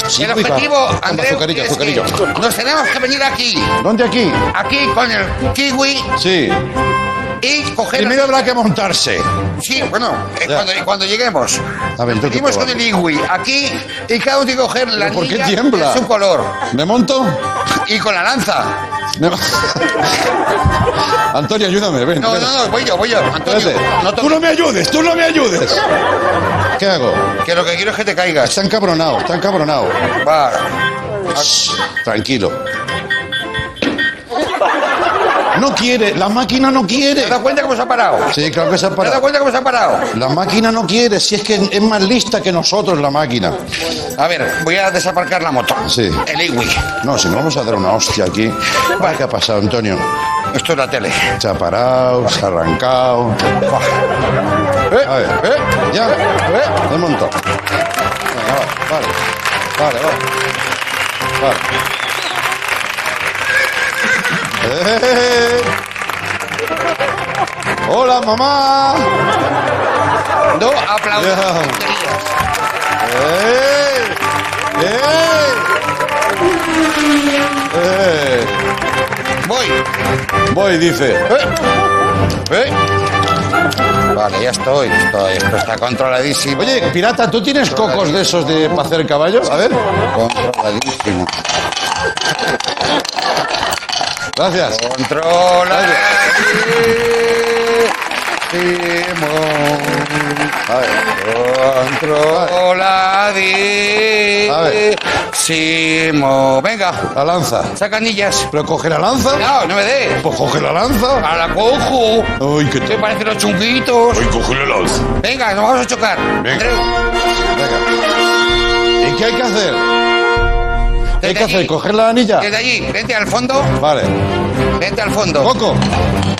S2: Sí,
S1: El
S2: muy
S1: objetivo,
S2: guapo. Toma,
S1: Andreu,
S2: azucarillo,
S1: es
S2: azucarillo.
S1: que nos tenemos que venir aquí,
S2: ¿Dónde aquí?
S1: aquí con el kiwi
S2: Sí.
S1: Y coger...
S2: Primero habrá que montarse.
S1: Sí, bueno, eh, cuando, cuando lleguemos.
S2: A ver, entonces, ¿qué
S1: Venimos con el iwi aquí y cada uno tiene que coger la
S2: ¿Pero por qué tiembla?
S1: de su color
S2: ¿Me monto?
S1: y con la lanza.
S2: Antonio, ayúdame, ven.
S1: No,
S2: ven.
S1: no, no, voy yo, voy yo. Antonio, no
S2: Tú no me ayudes, tú no me ayudes. ¿Qué hago?
S1: que lo que quiero es que te caigas.
S2: Está encabronado, está encabronado.
S1: Va.
S2: Tranquilo. No quiere, la máquina no
S1: ¿Te
S2: quiere.
S1: has dado cuenta cómo se ha parado?
S2: Sí, claro que se ha
S1: ¿Te has dado
S2: parado.
S1: cuenta cómo se ha parado?
S2: La máquina no quiere, si es que es más lista que nosotros la máquina.
S1: A ver, voy a desaparcar la moto.
S2: Sí.
S1: El iwi.
S2: No, si no vamos a dar una hostia aquí. Vale, ¿Qué ha pasado, Antonio?
S1: Esto es la tele.
S2: Se ha parado, se ha arrancado.
S1: ¿Eh?
S2: A ver,
S1: ¿Eh?
S2: ya, ¿eh? desmonto. Venga, va, vale, vale, va. Vale. ¡Eh! ¡Hola, mamá!
S1: No aplausos.
S2: ¡Eh! ¡Eh! ¡Eh!
S1: Voy.
S2: Voy, dice.
S1: ¿Eh? Vale, ya estoy. estoy. Esto está controladísimo.
S2: Oye, pirata, ¿tú tienes cocos de esos de para hacer caballo? A ver.
S1: Controladísimo.
S2: Gracias.
S1: Controladísimo.
S2: A ver.
S1: Controladísimo. Venga,
S2: La lanza.
S1: saca anillas.
S2: ¿Pero coge la lanza?
S1: No, no me dé.
S2: Pues coge la lanza.
S1: A la cojo.
S2: Uy, qué te...
S1: parecen los chunguitos.
S2: Uy, coge la lanza.
S1: Venga, nos vamos a chocar.
S2: Venga. Venga. ¿Y qué hay que hacer? ¿Qué hay que hacer? ¿Coger la anilla?
S1: desde allí, vente al fondo.
S2: Vale.
S1: Vente al fondo.
S2: Coco.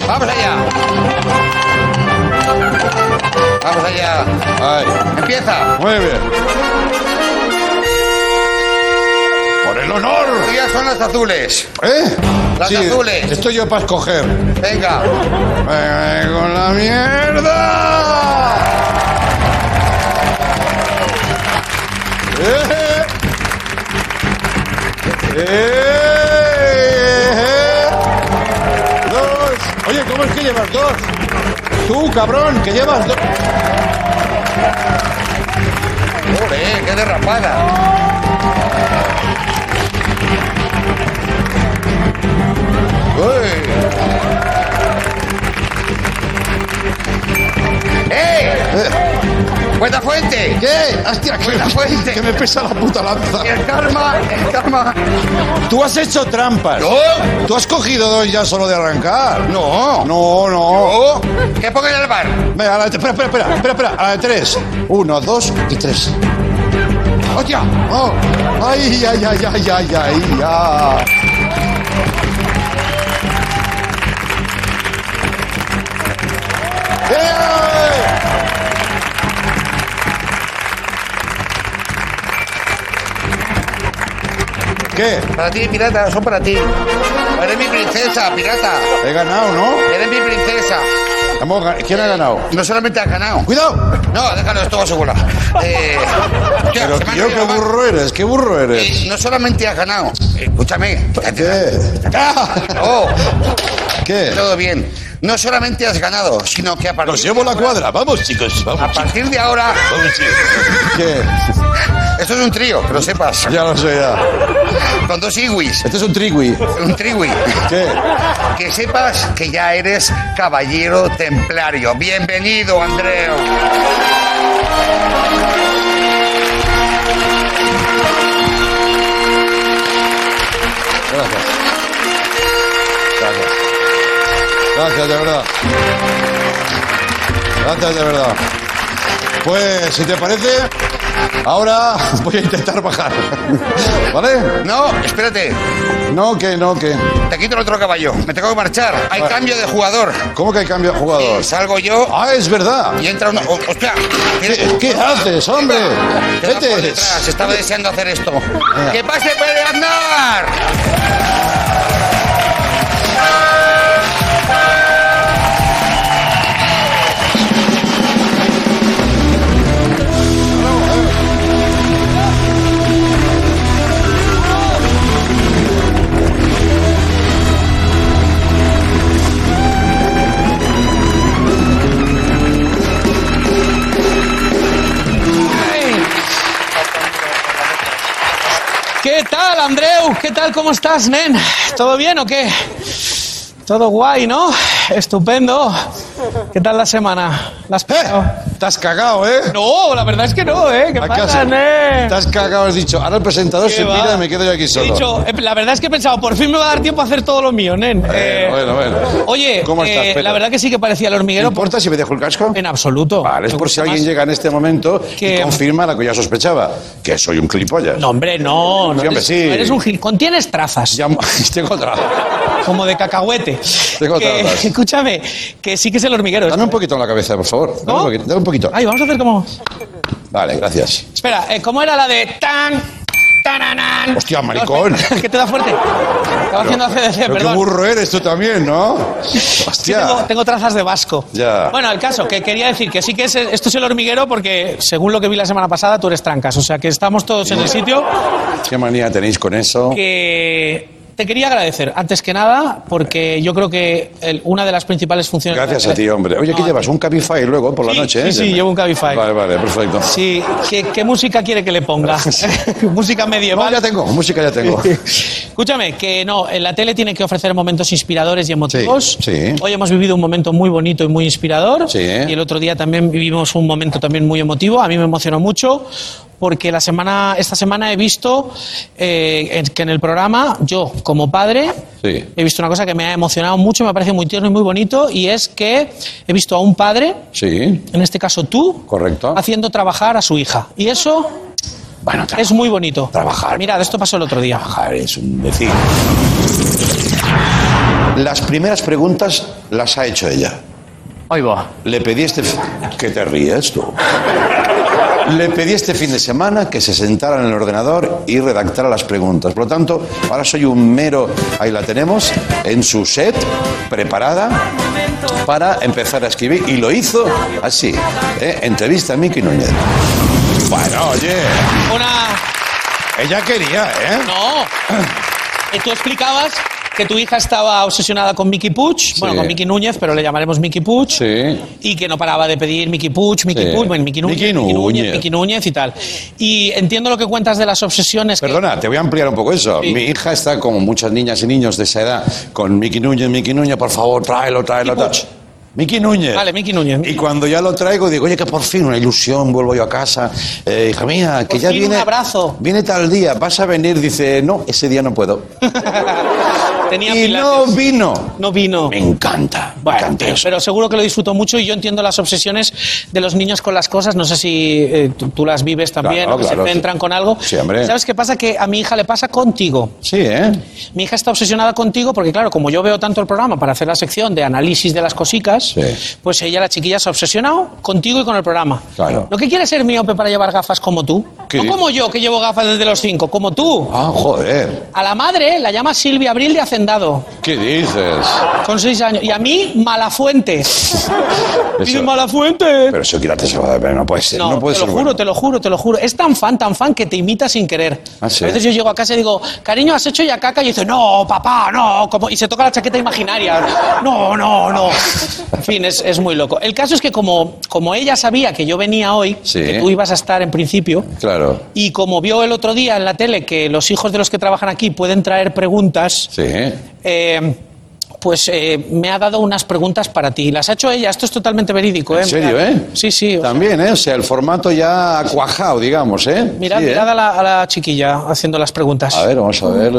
S1: Vamos allá. Vamos allá.
S2: Ay.
S1: Empieza.
S2: Muy bien. Por el honor.
S1: Ya son las azules.
S2: ¿Eh?
S1: Las azules.
S2: Estoy yo para escoger.
S1: Venga.
S2: Venga, con la mierda. ¡Eh! ¡Eh! Dos. Oye, ¿cómo es que llevas dos? Tú, cabrón, que llevas dos.
S1: Joder, qué derrapada. ¡Eh! ¡Buena fuente!
S2: ¿Qué? ¡Hostia, que,
S1: Buena fuente.
S2: que me pesa la puta lanza!
S1: El karma, el karma.
S2: Tú has hecho trampas.
S1: ¡No!
S2: Tú has cogido dos ya solo de arrancar.
S1: ¡No!
S2: No, no.
S1: ¡No! ¿Qué ponga en el bar?
S2: Venga, a la de, espera, espera, espera, espera, espera, a la de tres. Uno, dos y tres.
S1: ¡Hostia!
S2: Oh. Ay, ay, ay, ay, ay, ay, ay. ¿Qué?
S1: Para ti, pirata, son para ti. Eres mi princesa, pirata.
S2: He ganado, ¿no?
S1: Eres mi princesa.
S2: Hemos ¿Quién ha ganado?
S1: No solamente has ganado.
S2: ¡Cuidado!
S1: No, déjalo, esto va a su bola. Eh, hostia,
S2: Pero
S1: se me ha
S2: tío, qué burro eres, qué burro eres.
S1: Eh, no solamente has ganado. Escúchame.
S2: ¿Qué? ¿Qué?
S1: todo bien.
S4: no solamente has ganado, sino que a partir,
S2: Nos llevo la cuadra. Vamos, chicos,
S4: a
S2: vamos.
S4: partir de ahora,
S2: Vamos, chicos. ¿Qué?
S4: Esto es un trío, que lo sepas,
S2: Ya lo sé, ya.
S4: con dos iwis,
S2: Este es un trigui.
S4: un triwi.
S2: ¿Qué?
S4: Que sepas que ya eres caballero templario. Bienvenido, Andreu.
S2: Gracias. Gracias. Gracias, de verdad. Gracias, de verdad. Pues, si te parece, ahora voy a intentar bajar. ¿Vale?
S4: No, espérate,
S2: No, que no, que.
S4: te quito el otro caballo. Me tengo que marchar. Hay
S2: Vale.
S4: cambio de jugador.
S2: ¿Cómo que hay cambio de jugador?
S4: Salgo yo
S2: Ah, es verdad.
S4: y entra uno. oh, hostia,
S2: ¿Qué, qué haces, hombre? Vete.
S4: estaba deseando hacer esto. ¡Que pase Pérez Aznar!
S5: ¿Qué tal, Andreu? ¿Qué tal? ¿Cómo estás, nen? ¿Todo bien o qué? Todo guay, ¿no? Estupendo. ¿Qué tal la semana? ¿La has pasado?
S2: Eh, Te has cagado, ¿eh?
S5: No, la verdad es que no, ¿eh? ¿Qué
S2: ¿A qué
S5: pasa, nen?
S2: Te has cagado, has dicho. Ahora el presentador
S5: ¿Qué
S2: se
S5: va?
S2: pira y me quedo yo aquí
S5: He
S2: solo.
S5: dicho, eh, la verdad es que he pensado, por fin me va a dar tiempo a hacer todo lo mío, nen. Eh,
S2: bueno, bueno.
S5: Oye,
S2: ¿Cómo estás,
S5: eh, la verdad que sí que parecía el
S2: ¿No
S5: hormiguero.
S2: importa si me dejo el casco?
S5: En absoluto.
S2: Vale, es por si alguien
S5: más.
S2: llega en este momento
S5: Que-
S2: y confirma lo que ya sospechaba, que soy un clipollas.
S5: No, hombre, no. no
S2: Sí, hombre,
S5: eres,
S2: sí.
S5: eres un gil. Contienes trazas.
S2: Ya, tengo otra.
S5: Como de cacahuete.
S2: Tengo
S5: Que-
S2: trazas.
S5: escúchame, que sí que es el hormiguero.
S2: Dame un poquito en la cabeza, por favor. Dame un poquito. Dame un poquito.
S5: Ay, vamos a hacer como.
S2: Vale, gracias.
S5: Espera, eh, ¿cómo era la de tan, tananan?
S2: Hostia, maricón.
S5: No, espera, que te da fuerte. Estaba haciendo ACDC,
S2: Pero qué burro eres tú también, ¿no? Hostia.
S5: tengo, tengo trazas de vasco.
S2: Ya.
S5: Bueno, el caso, que quería decir que sí que es, esto es el hormiguero porque, según lo que vi la semana pasada, tú eres trancas. O sea, que estamos todos en el sitio
S2: ¿Qué manía tenéis con eso?
S5: que... Te quería agradecer, antes que nada, porque yo creo que el- una de las principales funciones...
S2: Gracias a ti, hombre. Oye, ¿qué
S5: No,
S2: llevas? ¿Un Cabify luego por la
S5: Sí,
S2: noche?
S5: sí,
S2: eh?
S5: sí, llevo un Cabify.
S2: Vale, vale, perfecto.
S5: Sí, ¿qué, qué música quiere que le ponga? música
S2: No,
S5: medieval.
S2: ya tengo, música ya tengo.
S5: Escúchame, que no, en la tele tiene que ofrecer momentos inspiradores y emotivos.
S2: Sí, sí.
S5: Hoy hemos vivido un momento muy bonito y muy inspirador.
S2: Sí.
S5: Y el otro día también vivimos un momento también muy emotivo. A mí me emocionó mucho porque la semana, esta semana he visto eh, que en el programa, yo como padre,
S2: Sí.
S5: he visto una cosa que me ha emocionado mucho, me ha parecido muy tierno y muy bonito, y es que he visto a un padre,
S2: Sí,
S5: en este caso tú,
S2: correcto.
S5: haciendo trabajar a su hija. Y eso
S2: Bueno,
S5: es muy bonito.
S2: Trabajar.
S5: Mira, esto pasó el otro día.
S2: trabajar es un decir. Las primeras preguntas las ha hecho ella.
S6: Ahí va.
S2: Le pedí este... fi- ¿Qué te ríes tú? Le pedí este fin de semana que se sentara en el ordenador y redactara las preguntas. Por lo tanto, ahora soy un mero... Ahí la tenemos, en su set, preparada para empezar a escribir. Y lo hizo así. ¿eh? Entrevista a Miki Núñez. Bueno, oye,
S5: Una...
S2: ella quería, ¿eh?
S5: No. Eh, Tú explicabas que tu hija estaba obsesionada con Mickey Puch, bueno, con Mickey Núñez, pero le llamaremos Mickey Puch.
S2: Sí.
S5: Y que no paraba de pedir Mickey Puch, Mickey. Puch, bueno, Mickey Núñez,
S2: Mickey
S5: Mickey Núñez,
S2: Núñez.
S5: Mickey Núñez y tal. Y entiendo lo que cuentas de las obsesiones. que-
S2: Perdona, te voy a ampliar un poco eso.
S5: Sí.
S2: Mi hija está como muchas niñas y niños de esa edad con Miki Núñez, Miki Núñez, por favor, tráelo, tráelo.
S5: Mickey
S2: tal. Miki Núñez.
S5: Vale, Mickey Núñez.
S2: Y cuando ya lo traigo, digo, oye, que por fin una ilusión, vuelvo yo a casa. Eh, hija mía, que
S5: Por
S2: ya
S5: fin
S2: viene.
S5: un abrazo.
S2: Viene tal día, vas a venir, dice, no, ese día no puedo.
S5: Tenía
S2: y no vino.
S5: No vino.
S2: Me encanta. me
S5: Bueno,
S2: encanta
S5: pero,
S2: eso.
S5: pero seguro que lo disfruto mucho y yo entiendo las obsesiones de los niños con las cosas. No sé si eh, tú, tú las vives también,
S2: Claro,
S5: o que
S2: claro,
S5: se centran
S2: sí.
S5: con algo.
S2: Sí, hombre.
S5: ¿Sabes qué pasa? Que a mi hija le pasa contigo.
S2: Sí, ¿eh?
S5: Mi hija está obsesionada contigo porque, claro, como yo veo tanto el programa para hacer la sección de análisis de las cositas, gafas,
S2: Sí.
S5: pues ella, la chiquilla, se ha obsesionado contigo y con el programa.
S2: Claro.
S5: ¿No que quiere ser miope para llevar gafas como tú?
S2: ¿Qué
S5: No como yo, que llevo gafas desde los cinco, como tú.
S2: Ah, joder.
S5: A la madre la llama Silvia Abril de Hacendado,
S2: ¿Qué dices?
S5: con seis años. Y a mí, Malafuente. Dice Malafuente.
S2: Pero eso quírate se va de no puede ser.
S5: No,
S2: No, puede
S5: te
S2: ser
S5: lo juro,
S2: bueno.
S5: te lo juro, te lo juro. Es tan fan, tan fan que te imita sin querer.
S2: Ah, ¿sí?
S5: A veces yo llego a casa y digo, cariño, ¿has hecho ya caca? Y dice, no, papá, no. como- Y se toca la chaqueta imaginaria. No, no, no. En fin, es, es muy loco. El caso es que como, como ella sabía que yo venía hoy,
S2: Sí.
S5: que tú ibas a estar en principio,
S2: Claro.
S5: y como vio el otro día en la tele que los hijos de los que trabajan aquí pueden traer preguntas,
S2: Sí.
S5: eh, pues eh, me ha dado unas preguntas para ti. Las ha hecho ella, esto es totalmente verídico. ¿eh?
S2: ¿En serio,
S5: Mirad.
S2: eh?
S5: Sí, sí. sea,
S2: También, ¿eh? O sea, el formato ya ha cuajado, digamos, ¿eh?
S5: Mirad,
S2: Sí, ¿eh?
S5: mirad a, la, a la chiquilla haciendo las preguntas.
S2: A ver, vamos a ver.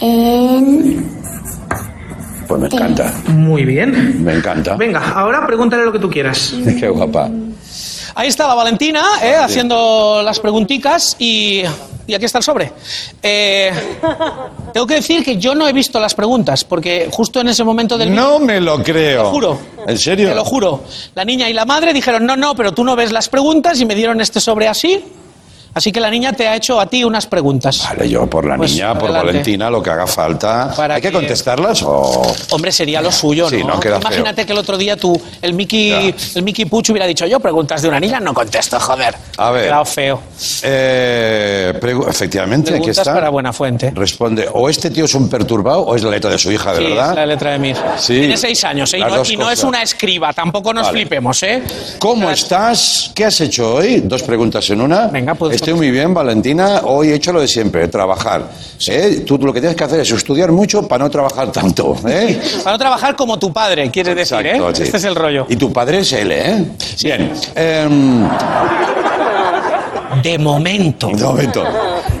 S6: En
S2: Pues me encanta.
S5: Muy bien.
S2: Me encanta.
S5: Venga, ahora pregúntale lo que tú quieras.
S2: Qué guapa.
S5: Ahí está la Valentina, ¿eh? haciendo las preguntitas y, y aquí está el sobre. Eh, tengo que decir que yo no he visto las preguntas, porque justo en ese momento del...
S2: No me lo creo.
S5: Te lo juro.
S2: ¿En serio?
S5: Te lo juro. La niña y la madre dijeron, no, no, pero tú no ves las preguntas y me dieron este sobre así. Así que la niña te ha hecho a ti unas preguntas.
S2: Vale, yo por la
S5: Pues,
S2: niña, por. Valentina, lo que haga falta.
S5: Para
S2: ¿Hay que,
S5: que-
S2: contestarlas o...?
S5: Hombre, sería lo suyo,
S2: Sí,
S5: ¿no?
S2: feo.
S5: Imagínate que el otro día tú, el Mickey, el Mickey Puch hubiera dicho, yo preguntas de una niña, no contesto, joder.
S2: A ver.
S5: Quedado feo.
S2: Eh, efectivamente, aquí está.
S5: para buena fuente.
S2: Responde, o este tío es un perturbado o es la letra de su hija, de
S5: Sí,
S2: verdad.
S5: es la letra de Mir.
S2: Sí.
S5: Tiene seis años, ¿eh? Y no,
S2: dos
S5: y no es una escriba, tampoco nos
S2: Vale.
S5: flipemos, ¿eh?
S2: ¿Cómo estás? ¿Qué has hecho hoy? Dos preguntas en una.
S5: Venga, pues-
S2: Estoy muy bien, Valentina. Hoy he hecho lo de siempre, trabajar. ¿Eh? Tú lo que tienes que hacer es estudiar mucho para no trabajar tanto. ¿eh?
S5: Para no trabajar como tu padre, quieres decir,
S2: Exacto,
S5: ¿eh?
S2: sí.
S5: Este es el rollo.
S2: Y tu padre es él, ¿eh? Bien. em,
S5: De momento.
S2: de momento.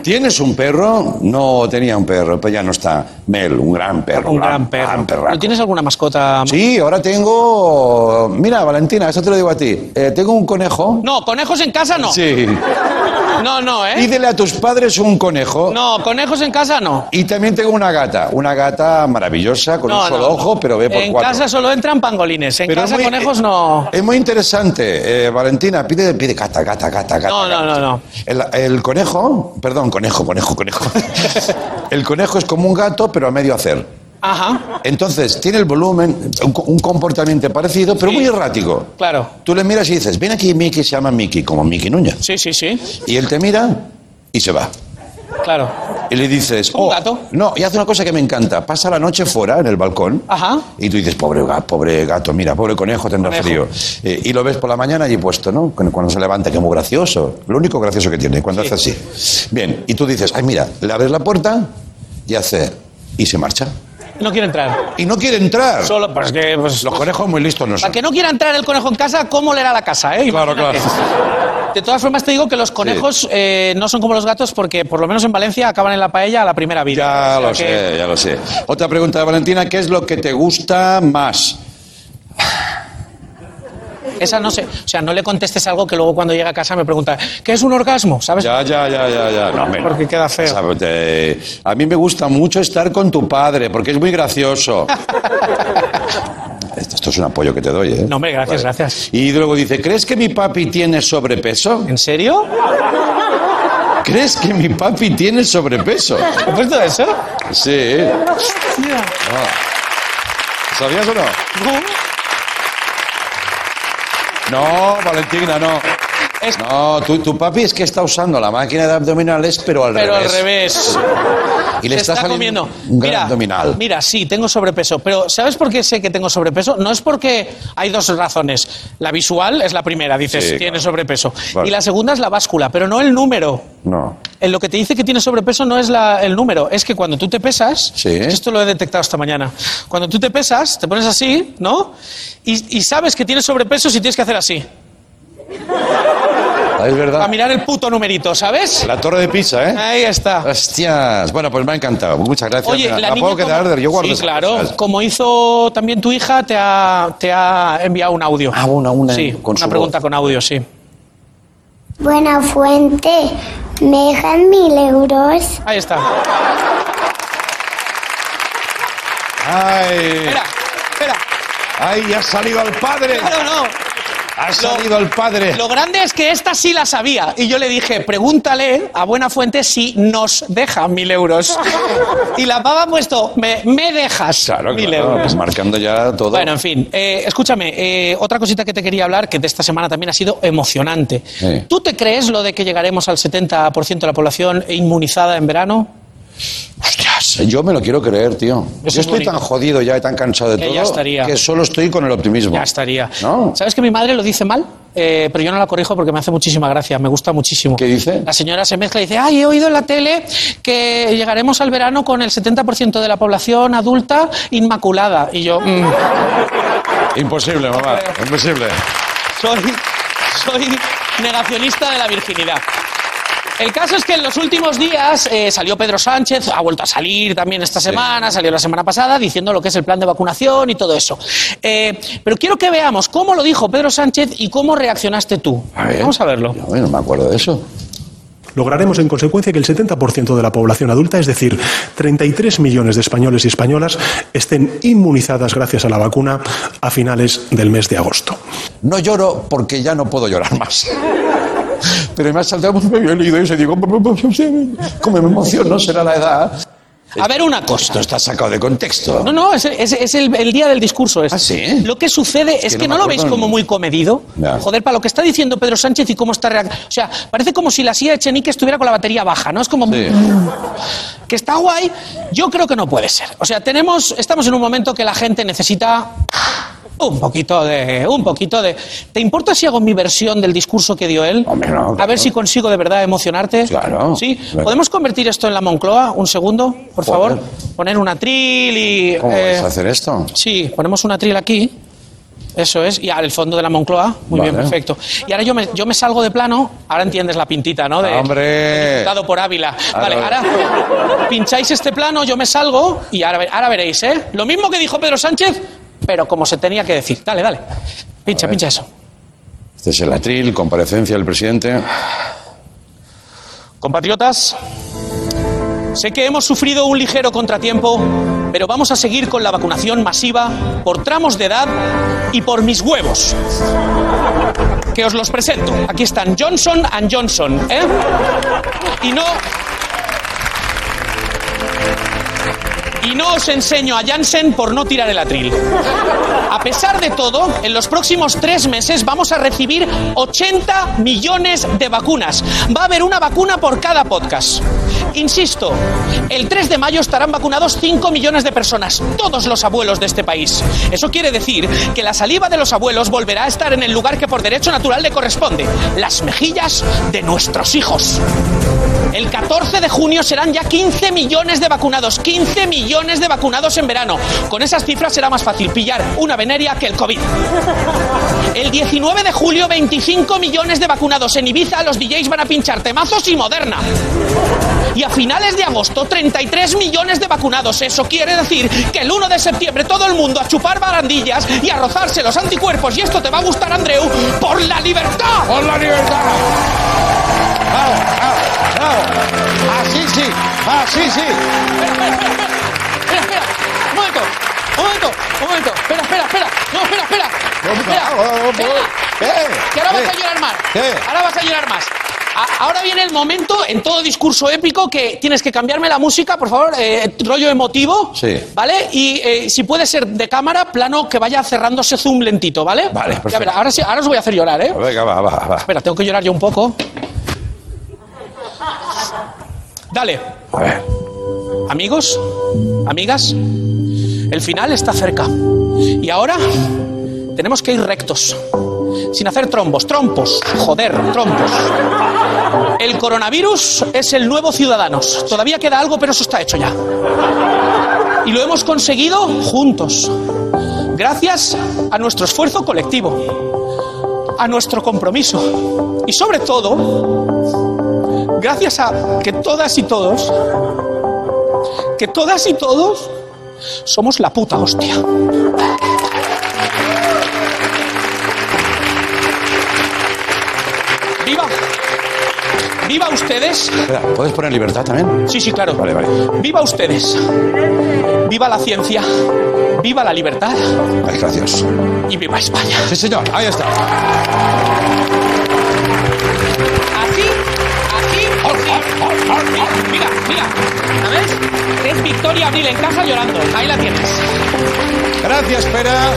S2: ¿Tienes un perro? No tenía un perro, pero ya no está. Mel, un gran perro.
S5: Un gran perro.
S2: perraco.
S5: ¿No tienes alguna mascota?
S2: Sí, ahora tengo. Mira, Valentina, esto te lo digo a ti. Eh, tengo un conejo.
S5: No, conejos en casa no.
S2: Sí.
S5: No, no, ¿eh?
S2: Pídele a tus padres un conejo.
S5: No, conejos en casa no.
S2: Y también tengo una gata, una gata maravillosa con
S5: No,
S2: un solo
S5: no.
S2: ojo, pero ve por
S5: En
S2: cuatro.
S5: casa solo entran pangolines, en
S2: Pero
S5: casa
S2: muy-
S5: conejos no.
S2: Es muy interesante, eh, Valentina. Pide, pide gata, gata, gata, gata.
S5: No, no,
S2: gata.
S5: no, no.
S2: El, el conejo, perdón, conejo, conejo, conejo. el conejo es como un gato, pero a medio hacer.
S5: Ajá,
S2: Entonces, tiene el volumen, un, co- un comportamiento parecido, pero
S5: Sí.
S2: muy errático.
S5: claro.
S2: Tú le miras y dices, ven aquí, Mickey, se llama Mickey, como Mickey Núñez.
S5: Sí, sí, sí.
S2: Y él te mira y se va.
S5: Claro.
S2: Y le dices,
S5: un
S2: "Oh".
S5: gato.
S2: No, y hace una cosa que me encanta. Pasa la noche fuera, en el balcón.
S5: Ajá.
S2: Y tú dices, pobre gato, pobre gato, mira, pobre conejo, tendrá
S5: Conejo.
S2: frío. Eh, y lo ves por la mañana allí puesto, ¿no? Cuando, se levanta, que muy gracioso. Lo único gracioso que tiene, cuando
S5: Sí.
S2: hace así. Bien, y tú dices, ay, mira, le abres la puerta y hace. Y se marcha.
S5: No quiere entrar.
S2: Y no quiere entrar.
S5: Solo, pues que. Pues,
S2: Los conejos muy listos no
S5: Para
S2: son.
S5: que no quiera entrar el conejo en casa, ¿cómo le era la casa? Eh?
S2: Claro,
S5: Imagínate. De todas formas, te digo que los conejos eh, no son como los gatos porque, por lo menos en Valencia, acaban en la paella a la primera vida.
S2: Ya
S5: O sea
S2: lo
S5: que-
S2: sé, ya lo sé. Otra pregunta de Valentina, ¿qué es lo que te gusta más?
S5: Esa no sé. O sea, no le contestes algo que luego cuando llega a casa me pregunta, ¿qué es un orgasmo? ¿Sabes?
S2: Ya, ya, ya, ya, ya. No, hombre.
S5: Porque queda feo.
S2: Te- A mí me gusta mucho estar con tu padre, porque es muy gracioso. Esto, esto es un apoyo que te doy, ¿eh?
S5: No, hombre, gracias, gracias.
S2: Y luego dice, ¿crees que mi papi tiene sobrepeso?
S5: ¿En serio?
S2: ¿Crees que mi papi tiene sobrepeso?
S5: ¿Has puesto eso?
S2: Sí.
S5: Mira.
S2: ¿Sabías o no? No, Valentina, no.
S5: Es-
S2: No, tu, tu papi es que está usando la máquina de abdominales, pero al
S5: Pero
S2: revés.
S5: al revés.
S2: Y le
S5: Se
S2: está,
S5: está
S2: saliendo
S5: comiendo.
S2: un gran
S5: mira,
S2: abdominal.
S5: mira, sí, tengo sobrepeso. Pero ¿sabes por qué sé que tengo sobrepeso? No es porque hay dos razones. La visual es la primera, dices,
S2: Sí,
S5: tienes
S2: claro.
S5: sobrepeso.
S2: Vale.
S5: Y la segunda es la báscula, pero no el número.
S2: No.
S5: En lo que te dice que tienes sobrepeso no es la- el número, es que cuando tú te pesas,
S2: Sí.
S5: esto lo he detectado esta mañana, cuando tú te pesas, te pones así, ¿no? Y, y sabes que tienes sobrepeso si tienes que hacer así,
S2: Ah, Es verdad.
S5: mirar el puto numerito, ¿sabes?
S2: La torre de pizza, ¿eh?
S5: Ahí está.
S2: Hostias. Bueno, pues me ha encantado. Muchas gracias.
S5: Oye, la,
S2: la
S5: niña
S2: puedo quedar,
S5: como-
S2: yo guardo
S5: Sí, claro.
S2: cosas.
S5: Como hizo también tu hija, te ha, te ha enviado un audio.
S2: Ah, una- una
S5: Sí,
S2: con
S5: una
S2: su
S5: pregunta
S2: voz.
S5: con audio, sí.
S6: Buena fuente. ¿Me dejan mil euros?
S5: Ahí está.
S2: Ay.
S5: Espera, espera.
S2: ¡Ay, ha salido al padre!
S5: Claro, no.
S2: ¡Ha salido al padre!
S5: Lo grande es que esta sí la sabía. Y yo le dije, pregúntale a Buena Fuente si nos deja mil euros. Y la pava ha puesto, me, me dejas
S2: Claro,
S5: mil
S2: claro,
S5: euros.
S2: pues marcando ya todo.
S5: Bueno, en fin, eh, escúchame, eh, otra cosita que te quería hablar, que de esta semana también ha sido emocionante.
S2: Sí.
S5: ¿Tú te crees lo de que llegaremos al 70% de la población inmunizada en verano?
S2: Yo me lo quiero creer, tío.
S5: Eso
S2: yo
S5: es
S2: estoy
S5: bonito.
S2: tan jodido ya y tan cansado de
S5: Que
S2: todo
S5: ya estaría.
S2: que solo estoy con el optimismo.
S5: Ya estaría.
S2: ¿No?
S5: ¿Sabes que mi madre lo dice mal? Eh, pero yo no la corrijo porque me hace muchísima gracia, me gusta muchísimo.
S2: ¿Qué dice?
S5: La señora se mezcla y dice, ay, he oído en la tele que llegaremos al verano con el 70% de la población adulta inmaculada. Y yo, mm,
S2: Imposible, mamá. Imposible.
S5: soy, soy negacionista de la virginidad. El caso es que en los últimos días eh, salió Pedro Sánchez, ha vuelto a salir también esta semana, salió la semana pasada diciendo lo que es el plan de vacunación y todo eso. Eh, pero quiero que veamos cómo lo dijo Pedro Sánchez y cómo reaccionaste tú.
S2: A ver.
S5: Vamos a verlo.
S2: Yo no me acuerdo de eso.
S7: Lograremos en consecuencia que el 70% de la población adulta, es decir, 33 millones de españoles y españolas, estén inmunizadas gracias a la vacuna a finales del mes de agosto.
S2: No lloro porque ya no puedo llorar más. Pero me ha saltado, me había leído eso y digo, como me emociono, será la edad.
S5: A ver una cosa.
S2: Esto está sacado de contexto.
S5: No, no, es, es- es el, el día del discurso. este.
S2: ¿Ah, sí?
S5: Lo que sucede es
S2: que
S5: que,
S2: no
S5: lo veis como muy comedido. Joder, para lo que está diciendo Pedro Sánchez y cómo está reaccionando. O sea, parece como si la silla de Chenique estuviera con la batería baja, ¿no? Es como.
S2: Sí.
S5: Que está guay. Yo creo que no puede ser. O sea, tenemos, estamos en un momento que la gente necesita. Un poquito de. Un poquito de. ¿Te importa si hago mi versión del discurso que dio él?
S2: Hombre, no,
S5: A
S2: claro.
S5: ver si consigo de verdad emocionarte.
S2: Claro.
S5: ¿Sí? ¿Podemos convertir esto en la Moncloa? Un segundo, por favor.
S2: Joder.
S5: Poner una tril y.
S2: ¿Cómo
S5: eh,
S2: vais a hacer esto?
S5: Sí, ponemos una tril aquí. Eso es, y al fondo de la Moncloa. Muy bien,
S2: Vale.
S5: perfecto. Y ahora yo me, yo me salgo de plano. Ahora entiendes la pintita, ¿no? De,
S2: ¡Hombre!
S5: de diputado por Ávila.
S2: Ahora-
S5: Vale, ahora pincháis este plano, yo me salgo y ahora, ahora veréis, ¿eh? Lo mismo que dijo Pedro Sánchez, pero como se tenía que decir. Dale, dale. Pincha, pincha eso.
S2: Este es el atril, comparecencia del presidente.
S5: Compatriotas, sé que hemos sufrido un ligero contratiempo, pero vamos a seguir con la vacunación masiva por tramos de edad y por mis huevos. Que os los presento. Aquí están Johnson and Johnson, ¿eh? Y no. Y no os enseño a Janssen por no tirar el atril. A pesar de todo, en los próximos tres meses vamos a recibir 80 millones de vacunas. Va a haber una vacuna por cada podcast. Insisto, el 3 de mayo estarán vacunados 5 millones de personas, todos los abuelos de este país. Eso quiere decir que la saliva de los abuelos volverá a estar en el lugar que por derecho natural le corresponde, las mejillas de nuestros hijos. El 14 de junio serán ya 15 millones de vacunados, 15 millones de vacunados en verano. Con esas cifras será más fácil pillar una veneria que el COVID. El 19 de julio, 25 millones de vacunados. En Ibiza los DJs van a pinchar temazos y moderna. Y a finales de agosto, 33 millones de vacunados. Eso quiere decir que el 1 de septiembre todo el mundo a chupar barandillas y a rozarse los anticuerpos. Y esto te va a gustar, Andreu, por la libertad.
S2: ¡Por la libertad! ¡Bravo, bravo, bravo! ¡Así sí! ¡Así sí!
S5: Espera, espera, un momento, un momento, un momento, espera, espera, espera, no, espera, espera, espera, espera, que ahora vas a llorar más,
S2: ¿Qué?
S5: ahora vas a llorar más. Ahora viene el momento, en todo discurso épico, que tienes que cambiarme la música, por favor, eh, rollo emotivo,
S2: Sí.
S5: ¿vale? Y eh, si puede ser de cámara, plano que vaya cerrándose zoom lentito, ¿vale?
S2: Vale,
S5: Ya
S2: perfecto.
S5: verás, ahora, sí, ahora os voy a hacer llorar, ¿eh?
S2: Venga, va, va, va.
S5: Espera, tengo que llorar yo un poco. Dale.
S2: A ver.
S5: Amigos, amigas, el final está cerca. Y ahora tenemos que ir rectos, sin hacer trombos, trompos, joder, trompos. El coronavirus es el nuevo Ciudadanos. Todavía queda algo, pero eso está hecho ya. Y lo hemos conseguido juntos, gracias a nuestro esfuerzo colectivo, a nuestro compromiso y sobre todo, gracias a que todas y todos que todas y todos somos la puta hostia. ¡Viva! Viva ustedes.
S2: Espera, ¿puedes poner libertad también?
S5: Sí, sí, claro.
S2: Vale, vale.
S5: Viva ustedes. Viva la ciencia. Viva la libertad.
S2: Ay, gracias.
S5: Y viva España.
S2: Sí, señor, ahí está.
S5: Así. Mira, mira. ¿Sabes? Es Victoria Abril en casa llorando. Ahí la tienes.
S2: Gracias, Pera.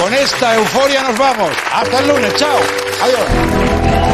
S2: Con esta euforia nos vamos. Hasta el lunes. Chao. Adiós.